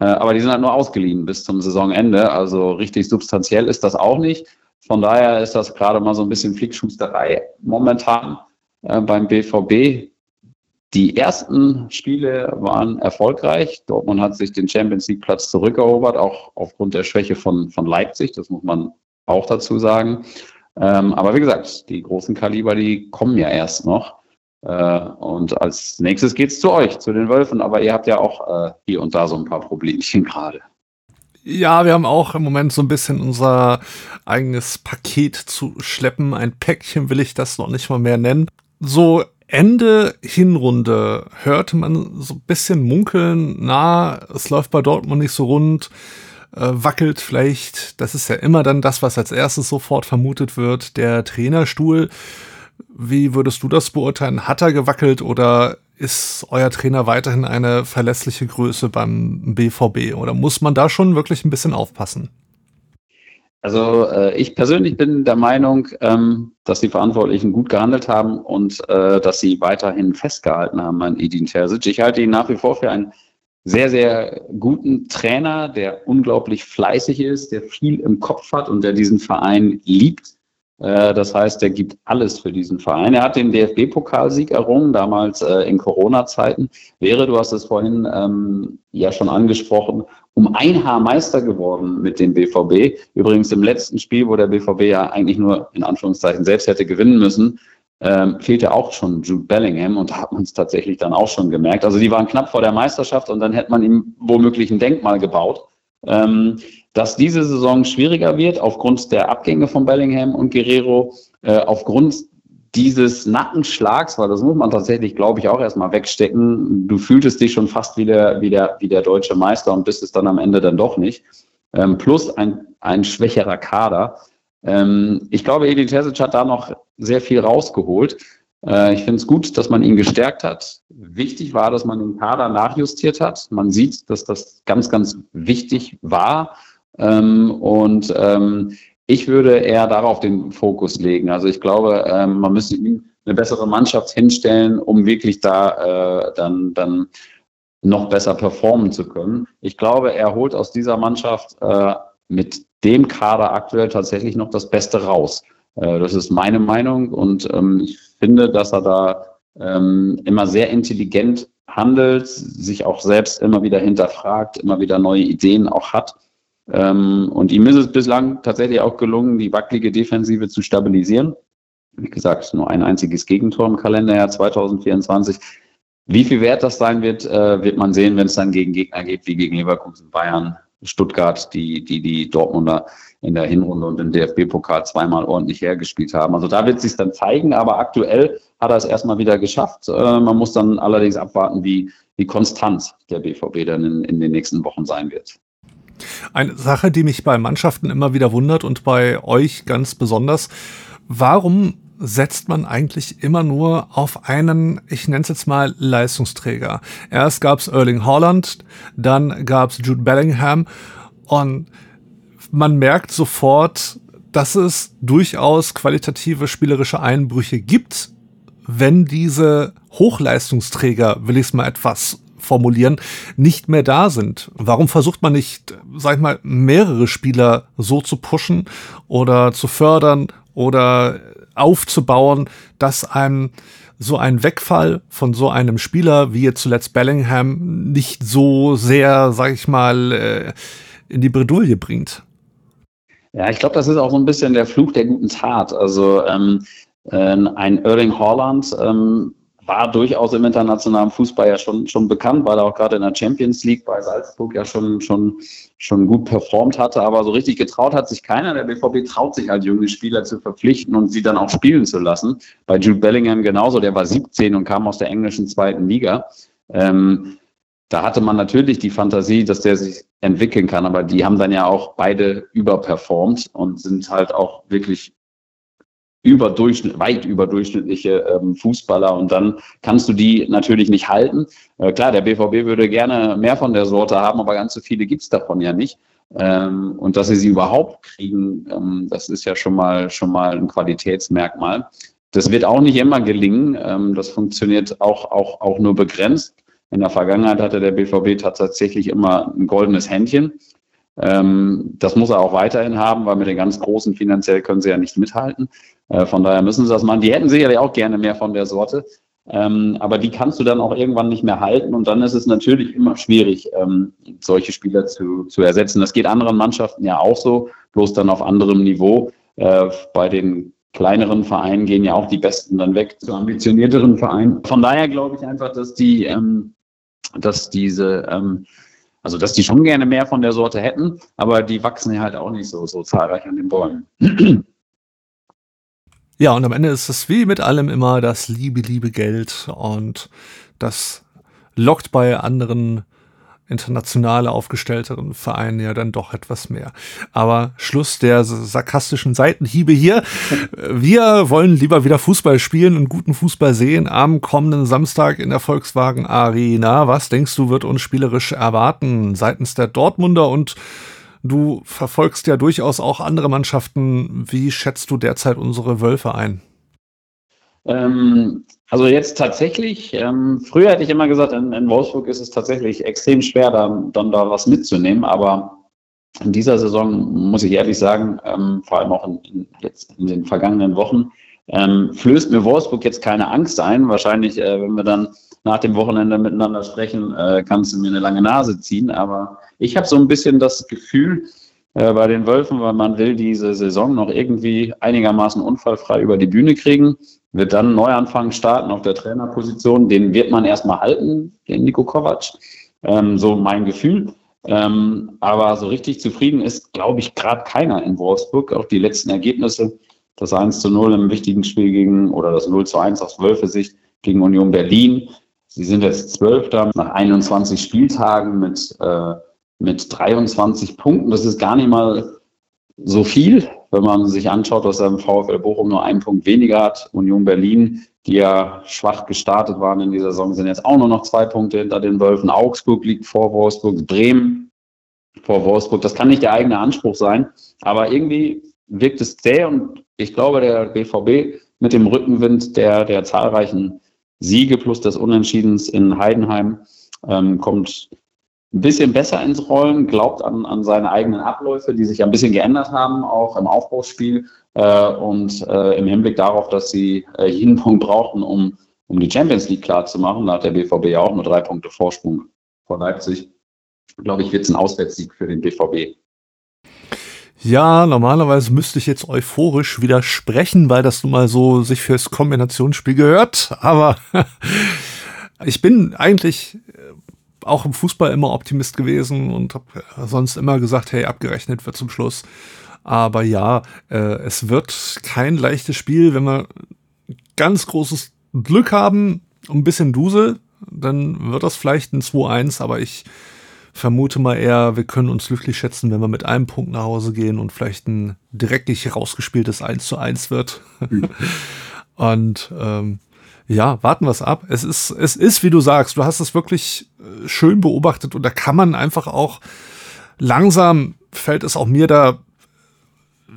Äh, aber die sind halt nur ausgeliehen bis zum Saisonende. Also richtig substanziell ist das auch nicht. Von daher ist das gerade mal so ein bisschen Flickschusterei momentan äh, beim BVB. Die ersten Spiele waren erfolgreich. Dortmund hat sich den Champions League Platz zurückerobert, auch aufgrund der Schwäche von, von Leipzig. Das muss man auch dazu sagen. Ähm, aber wie gesagt, die großen Kaliber, die kommen ja erst noch. Äh, und als nächstes geht es zu euch, zu den Wölfen. Aber ihr habt ja auch äh, hier und da so ein paar Problemchen gerade. Ja, wir haben auch im Moment so ein bisschen unser eigenes Paket zu schleppen. Ein Päckchen will ich das noch nicht mal mehr nennen. So Ende Hinrunde hörte man so ein bisschen munkeln, na, es läuft bei Dortmund nicht so rund, äh, wackelt vielleicht, das ist ja immer dann das, was als erstes sofort vermutet wird, der Trainerstuhl. Wie würdest du das beurteilen? Hat er gewackelt oder ist euer Trainer weiterhin eine verlässliche Größe beim BVB oder muss man da schon wirklich ein bisschen aufpassen? Also äh, ich persönlich bin der Meinung, ähm, dass die Verantwortlichen gut gehandelt haben und äh, dass sie weiterhin festgehalten haben an Edin Terzic. Ich halte ihn nach wie vor für einen sehr, sehr guten Trainer, der unglaublich fleißig ist, der viel im Kopf hat und der diesen Verein liebt. Äh, das heißt, er gibt alles für diesen Verein. Er hat den DFB-Pokalsieg errungen, damals äh, in Corona-Zeiten. Wäre, du hast es vorhin ähm, ja schon angesprochen, um ein Haar Meister geworden mit dem BVB. Übrigens im letzten Spiel, wo der BVB ja eigentlich nur in Anführungszeichen selbst hätte gewinnen müssen, ähm, fehlte auch schon Jude Bellingham und da hat man es tatsächlich dann auch schon gemerkt. Also die waren knapp vor der Meisterschaft und dann hätte man ihm womöglich ein Denkmal gebaut. Ähm, dass diese Saison schwieriger wird aufgrund der Abgänge von Bellingham und Guerrero, äh, aufgrund dieses Nackenschlags, weil das muss man tatsächlich, glaube ich, auch erstmal wegstecken. Du fühltest dich schon fast wie der, wie der, wie der deutsche Meister und bist es dann am Ende dann doch nicht. Ähm, plus ein, ein schwächerer Kader. Ähm, ich glaube, Edin Terzic hat da noch sehr viel rausgeholt. Äh, ich finde es gut, dass man ihn gestärkt hat. Wichtig war, dass man den Kader nachjustiert hat. Man sieht, dass das ganz, ganz wichtig war. Ähm, und ähm, ich würde eher darauf den Fokus legen. Also ich glaube, ähm, man müsste ihm eine bessere Mannschaft hinstellen, um wirklich da äh, dann, dann noch besser performen zu können. Ich glaube, er holt aus dieser Mannschaft äh, mit dem Kader aktuell tatsächlich noch das Beste raus. Äh, das ist meine Meinung und ähm, ich finde, dass er da ähm, immer sehr intelligent handelt, sich auch selbst immer wieder hinterfragt, immer wieder neue Ideen auch hat. Ähm, und ihm ist es bislang tatsächlich auch gelungen, die wackelige Defensive zu stabilisieren. Wie gesagt, nur ein einziges Gegentor im Kalenderjahr 2024. Wie viel wert das sein wird, äh, wird man sehen, wenn es dann gegen Gegner geht, wie gegen Leverkusen, Bayern, Stuttgart, die, die, die Dortmunder in der Hinrunde und im DFB-Pokal zweimal ordentlich hergespielt haben. Also da wird es sich dann zeigen, aber aktuell hat er es erstmal wieder geschafft. Äh, man muss dann allerdings abwarten, wie, wie konstant der BVB dann in, in den nächsten Wochen sein wird. Eine Sache, die mich bei Mannschaften immer wieder wundert und bei euch ganz besonders, warum setzt man eigentlich immer nur auf einen, ich nenne es jetzt mal Leistungsträger. Erst gab es Erling Haaland, dann gab es Jude Bellingham und man merkt sofort, dass es durchaus qualitative spielerische Einbrüche gibt, wenn diese Hochleistungsträger, will ich es mal etwas formulieren, nicht mehr da sind. Warum versucht man nicht, sag ich mal, mehrere Spieler so zu pushen oder zu fördern oder aufzubauen, dass einem so ein Wegfall von so einem Spieler wie jetzt zuletzt Bellingham nicht so sehr, sag ich mal, äh, in die Bredouille bringt? Ja, ich glaube, das ist auch so ein bisschen der Fluch der guten Tat. Also ähm, äh, ein Erling Haaland ähm, war durchaus im internationalen Fußball ja schon, schon bekannt, weil er auch gerade in der Champions League bei Salzburg ja schon, schon, schon gut performt hatte. Aber so richtig getraut hat sich keiner. Der BVB traut sich halt, junge Spieler zu verpflichten und sie dann auch spielen zu lassen. Bei Jude Bellingham genauso. Der war 17 und kam aus der englischen zweiten Liga. Ähm, da hatte man natürlich die Fantasie, dass der sich entwickeln kann, aber die haben dann ja auch beide überperformt und sind halt auch wirklich überdurchschnitt, weit überdurchschnittliche ähm, Fußballer und dann kannst du die natürlich nicht halten. Äh, klar, der BVB würde gerne mehr von der Sorte haben, aber ganz so viele gibt's davon ja nicht. Ähm, und dass sie sie überhaupt kriegen, ähm, das ist ja schon mal schon mal ein Qualitätsmerkmal. Das wird auch nicht immer gelingen. Ähm, das funktioniert auch, auch, auch nur begrenzt. In der Vergangenheit hatte der BVB tatsächlich immer ein goldenes Händchen. Ähm, das muss er auch weiterhin haben, weil mit den ganz Großen finanziell können sie ja nicht mithalten. Äh, von daher müssen sie das machen. Die hätten sicherlich auch gerne mehr von der Sorte. Ähm, aber die kannst du dann auch irgendwann nicht mehr halten und dann ist es natürlich immer schwierig, ähm, solche Spieler zu, zu ersetzen. Das geht anderen Mannschaften ja auch so, bloß dann auf anderem Niveau. Äh, bei den kleineren Vereinen gehen ja auch die Besten dann weg zu ambitionierteren Vereinen. Von daher glaube ich einfach, dass die, ähm, dass diese, ähm, also dass die schon gerne mehr von der Sorte hätten, aber die wachsen ja halt auch nicht so, so zahlreich an den Bäumen. Ja, und am Ende ist es wie mit allem immer das liebe, liebe Geld und das lockt bei anderen international aufgestellteren Vereinen ja dann doch etwas mehr. Aber Schluss der sarkastischen Seitenhiebe hier. Wir wollen lieber wieder Fußball spielen und guten Fußball sehen am kommenden Samstag in der Volkswagen Arena. Was denkst du, wird uns spielerisch erwarten seitens der Dortmunder und Du verfolgst ja durchaus auch andere Mannschaften. Wie schätzt du derzeit unsere Wölfe ein? Ähm, also jetzt tatsächlich, ähm, früher hätte ich immer gesagt, in, in, Wolfsburg ist es tatsächlich extrem schwer, da, dann da was mitzunehmen. Aber in dieser Saison muss ich ehrlich sagen, ähm, vor allem auch in, in, jetzt in den vergangenen Wochen, ähm, flößt mir Wolfsburg jetzt keine Angst ein. Wahrscheinlich, äh, wenn wir dann nach dem Wochenende miteinander sprechen, äh, kannst du mir eine lange Nase ziehen. Aber ich habe so ein bisschen das Gefühl äh, bei den Wölfen, weil man will diese Saison noch irgendwie einigermaßen unfallfrei über die Bühne kriegen, wird dann Neuanfang starten auf der Trainerposition. Den wird man erstmal halten, den Nico Kovac. Ähm, so mein Gefühl. Ähm, aber so richtig zufrieden ist, glaube ich, gerade keiner in Wolfsburg. Auch die letzten Ergebnisse, das 1 zu 0 im wichtigen Spiel gegen, oder das 0 zu 1 aus Wölfe-Sicht gegen Union Berlin, Sie sind jetzt Zwölfter nach 21 Spieltagen mit, äh, mit 23 Punkten. Das ist gar nicht mal so viel, wenn man sich anschaut, dass der VfL Bochum nur einen Punkt weniger hat. Union Berlin, die ja schwach gestartet waren in dieser Saison, sind jetzt auch nur noch zwei Punkte hinter den Wölfen. Augsburg liegt vor Wolfsburg, Bremen vor Wolfsburg. Das kann nicht der eigene Anspruch sein, aber irgendwie wirkt es zäh und ich glaube, der BVB mit dem Rückenwind der, der zahlreichen Siege plus des Unentschiedens in Heidenheim ähm, kommt ein bisschen besser ins Rollen, glaubt an, an seine eigenen Abläufe, die sich ein bisschen geändert haben, auch im Aufbauspiel äh, und äh, im Hinblick darauf, dass sie äh, jeden Punkt brauchten, um, um die Champions League klar zu machen. Da hat der BVB ja auch nur drei Punkte Vorsprung vor Leipzig. Glaube ich, wird es ein Auswärtssieg für den BVB. Ja, normalerweise müsste ich jetzt euphorisch widersprechen, weil das nun mal so sich fürs Kombinationsspiel gehört. Aber ich bin eigentlich äh, auch im Fußball immer Optimist gewesen und habe äh, sonst immer gesagt, hey, abgerechnet wird zum Schluss. Aber ja, äh, es wird kein leichtes Spiel, wenn wir ganz großes Glück haben, ein bisschen Dusel, dann wird das vielleicht ein 2-1, aber ich vermute mal eher, wir können uns glücklich schätzen, wenn wir mit einem Punkt nach Hause gehen und vielleicht ein dreckig rausgespieltes 1 zu 1 wird. Mhm. und ähm, ja, warten wir es ab. Es ist, es ist, wie du sagst, du hast es wirklich äh, schön beobachtet und da kann man einfach auch langsam fällt es auch mir da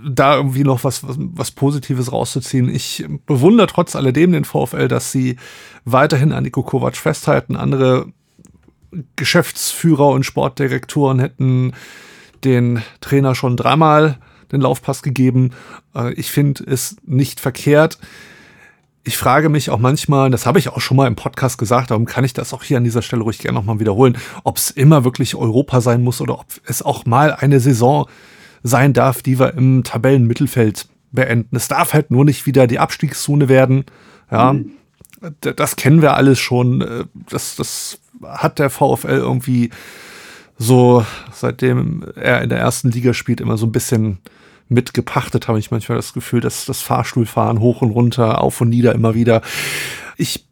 da irgendwie noch was, was, was Positives rauszuziehen. Ich bewundere trotz alledem den VfL, dass sie weiterhin an Niko Kovac festhalten. Andere Geschäftsführer und Sportdirektoren hätten den Trainer schon dreimal den Laufpass gegeben. Äh, ich finde es nicht verkehrt. Ich frage mich auch manchmal, das habe ich auch schon mal im Podcast gesagt, darum kann ich das auch hier an dieser Stelle ruhig gerne nochmal wiederholen, ob es immer wirklich Europa sein muss oder ob es auch mal eine Saison sein darf, die wir im Tabellenmittelfeld beenden. Es darf halt nur nicht wieder die Abstiegszone werden. Ja. Mhm. das kennen wir alles schon. Äh, das, das hat der VfL irgendwie so, seitdem er in der ersten Liga spielt, immer so ein bisschen mitgepachtet, habe ich manchmal das Gefühl, dass das Fahrstuhlfahren hoch und runter, auf und nieder immer wieder. Ich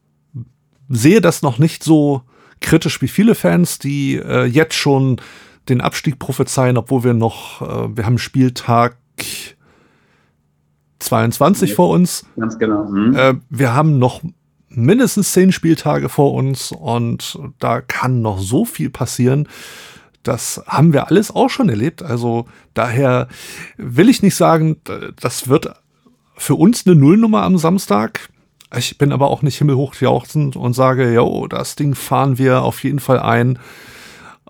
sehe das noch nicht so kritisch wie viele Fans, die äh, jetzt schon den Abstieg prophezeien, obwohl wir noch, äh, wir haben Spieltag 22 vor uns. Ganz genau. Mhm. Äh, wir haben noch mindestens zehn Spieltage vor uns und da kann noch so viel passieren. Das haben wir alles auch schon erlebt. Also daher will ich nicht sagen, das wird für uns eine Nullnummer am Samstag. Ich bin aber auch nicht himmelhoch jauchzend und sage, jo, das Ding fahren wir auf jeden Fall ein.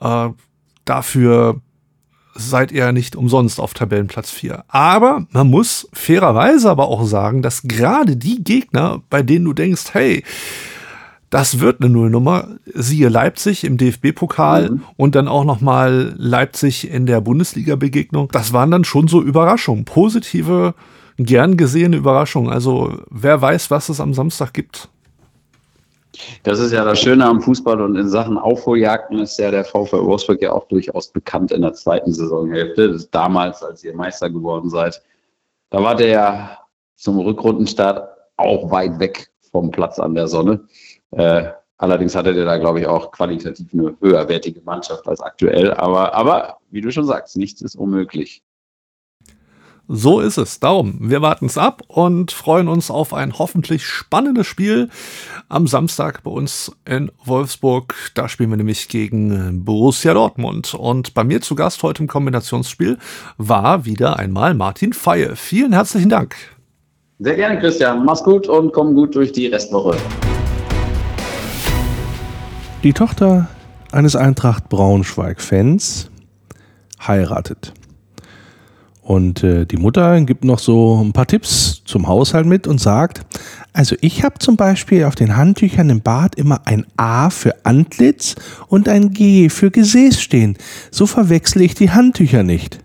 Äh, dafür seid ihr nicht umsonst auf Tabellenplatz 4. Aber man muss fairerweise aber auch sagen, dass gerade die Gegner, bei denen du denkst, hey, das wird eine Nullnummer, siehe Leipzig im DFB-Pokal mhm. und dann auch nochmal Leipzig in der Bundesliga-Begegnung. Das waren dann schon so Überraschungen, positive, gern gesehene Überraschungen. Also wer weiß, was es am Samstag gibt. Das ist ja das Schöne am Fußball und in Sachen Aufholjagden ist ja der VfL Wolfsburg ja auch durchaus bekannt in der zweiten Saisonhälfte. Damals, als ihr Meister geworden seid, da war der zum Rückrundenstart auch weit weg vom Platz an der Sonne. Äh, allerdings hattet ihr da, glaube ich, auch qualitativ eine höherwertige Mannschaft als aktuell. Aber, aber wie du schon sagst, nichts ist unmöglich. So ist es. Darum, wir warten es ab und freuen uns auf ein hoffentlich spannendes Spiel am Samstag bei uns in Wolfsburg. Da spielen wir nämlich gegen Borussia Dortmund. Und bei mir zu Gast heute im Kombinationsspiel war wieder einmal Martin Feie. Vielen herzlichen Dank. Sehr gerne, Christian. Mach's gut und komm gut durch die Restwoche. Die Tochter eines Eintracht Braunschweig-Fans heiratet. Und äh, die Mutter gibt noch so ein paar Tipps zum Haushalt mit und sagt, also ich habe zum Beispiel auf den Handtüchern im Bad immer ein A für Antlitz und ein G für Gesäß stehen. So verwechsle ich die Handtücher nicht.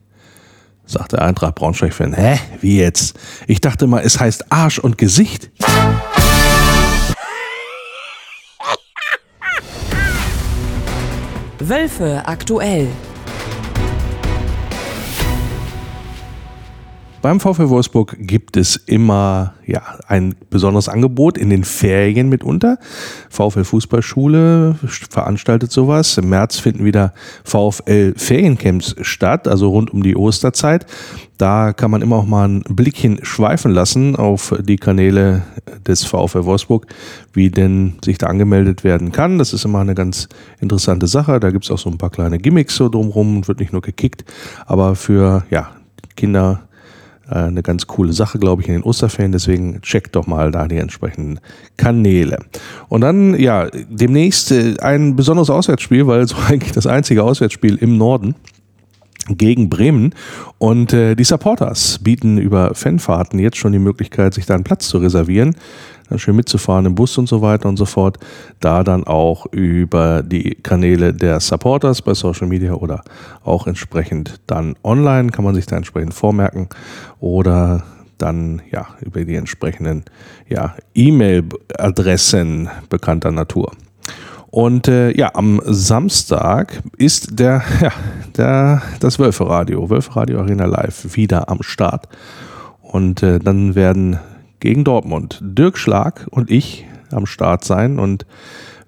Sagt der Eintracht Braunschweig-Fan, hä, wie jetzt? Ich dachte mal, es heißt Arsch und Gesicht. Wölfe aktuell. Beim VfL Wolfsburg gibt es immer ja, ein besonderes Angebot in den Ferien mitunter. VfL Fußballschule veranstaltet sowas. Im März finden wieder VfL Feriencamps statt, also rund um die Osterzeit. Da kann man immer auch mal ein Blickchen schweifen lassen auf die Kanäle des VfL Wolfsburg, wie denn sich da angemeldet werden kann. Das ist immer eine ganz interessante Sache. Da gibt es auch so ein paar kleine Gimmicks so drumherum und wird nicht nur gekickt, aber für ja, Kinder eine ganz coole Sache, glaube ich, in den Osterferien. Deswegen checkt doch mal da die entsprechenden Kanäle. Und dann, ja, demnächst äh, ein besonderes Auswärtsspiel, weil so eigentlich das einzige Auswärtsspiel im Norden gegen Bremen. Und äh, die Supporters bieten über Fanfahrten jetzt schon die Möglichkeit, sich da einen Platz zu reservieren schön mitzufahren im Bus und so weiter und so fort. Da dann auch über die Kanäle der Supporters bei Social Media oder auch entsprechend dann online kann man sich da entsprechend vormerken oder dann ja über die entsprechenden ja, E-Mail-Adressen bekannter Natur. Und äh, ja, am Samstag ist der, ja, der, das Wölferadio, Wölferadio Arena Live wieder am Start. Und äh, dann werden gegen Dortmund. Dirk Schlag und ich am Start sein und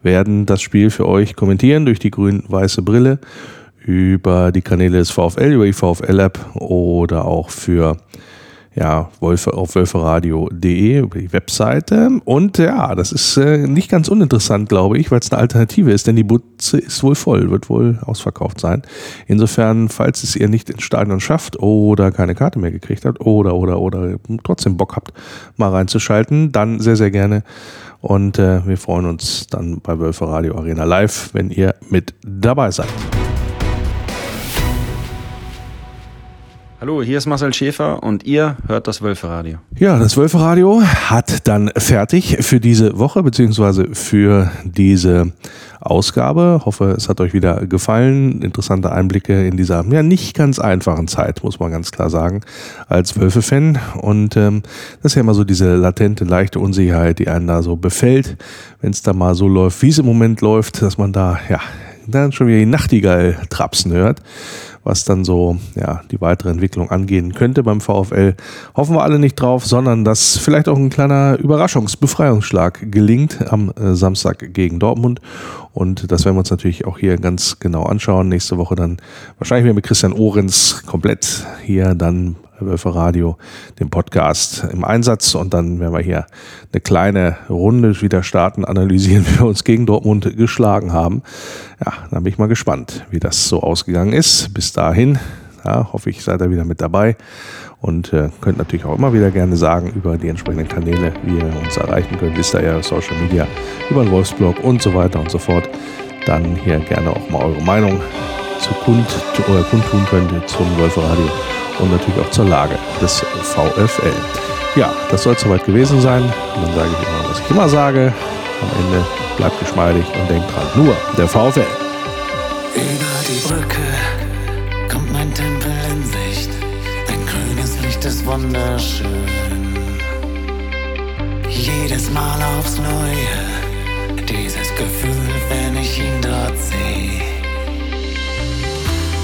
werden das Spiel für euch kommentieren durch die grün-weiße Brille über die Kanäle des VfL, über die VfL-App oder auch für ja, Wolfe, auf wolferadio.de über die Webseite. Und ja, das ist äh, nicht ganz uninteressant, glaube ich, weil es eine Alternative ist, denn die Butze ist wohl voll, wird wohl ausverkauft sein. Insofern, falls es ihr nicht ins Stadion schafft oder keine Karte mehr gekriegt habt oder, oder, oder trotzdem Bock habt, mal reinzuschalten, dann sehr, sehr gerne. Und äh, wir freuen uns dann bei Wölfe Radio Arena Live, wenn ihr mit dabei seid. Hallo, hier ist Marcel Schäfer und ihr hört das Wölferadio. Ja, das Wölferadio hat dann fertig für diese Woche beziehungsweise für diese Ausgabe. Hoffe, es hat euch wieder gefallen. Interessante Einblicke in dieser ja nicht ganz einfachen Zeit, muss man ganz klar sagen, als Wölfe-Fan. Und ähm, das ist ja immer so diese latente, leichte Unsicherheit, die einen da so befällt, wenn es da mal so läuft, wie es im Moment läuft, dass man da ja dann schon wieder die Nachtigall trapsen hört was dann so ja, die weitere Entwicklung angehen könnte beim VfL. Hoffen wir alle nicht drauf, sondern dass vielleicht auch ein kleiner Überraschungsbefreiungsschlag gelingt am äh, Samstag gegen Dortmund. Und das werden wir uns natürlich auch hier ganz genau anschauen. Nächste Woche dann wahrscheinlich wieder mit Christian Ohrens komplett hier dann Wölfe Radio, den Podcast im Einsatz und dann werden wir hier eine kleine Runde wieder starten, analysieren, wie wir uns gegen Dortmund geschlagen haben. Ja, dann bin ich mal gespannt, wie das so ausgegangen ist. Bis dahin, ja, hoffe ich, seid ihr wieder mit dabei und äh, könnt natürlich auch immer wieder gerne sagen über die entsprechenden Kanäle, wie ihr uns erreichen könnt. Wisst ihr ja, Social Media, über den Wolfsblog und so weiter und so fort. Dann hier gerne auch mal eure Meinung zu kund, oder kundtun könnt zum Wolfe Radio und natürlich auch zur Lage des VfL. Ja, das soll soweit gewesen sein. Und dann sage ich immer, was ich immer sage. Am Ende bleibt geschmeidig und denkt dran, nur der VfL. Über die Brücke kommt mein Tempel in Sicht. Ein grünes Licht ist wunderschön. Jedes Mal aufs Neue, dieses Gefühl, wenn ich ihn dort sehe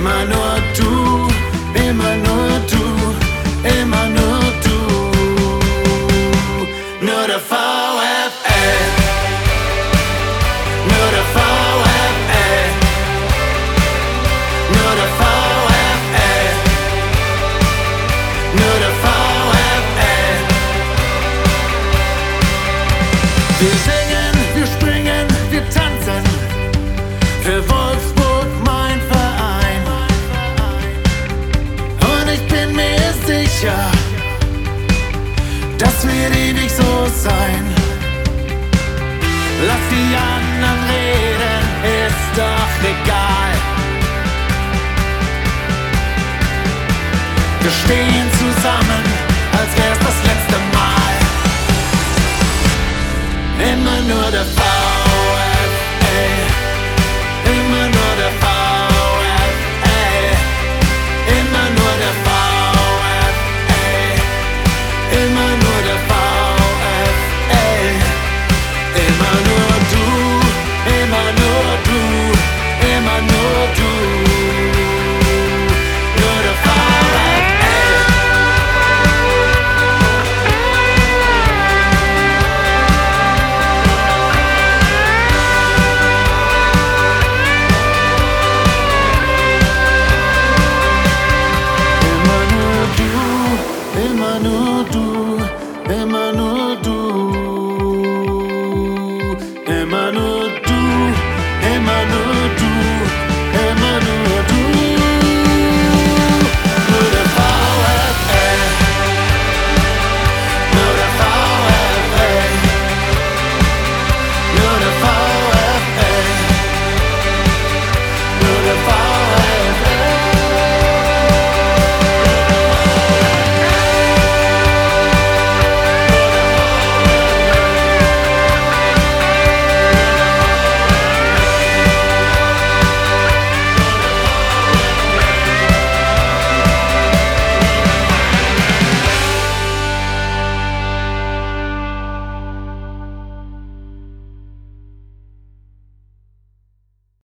Immer nur du, immer nur du, immer doch egal. Wir stehen zusammen, als wär's das letzte Mal. Immer nur der VfL.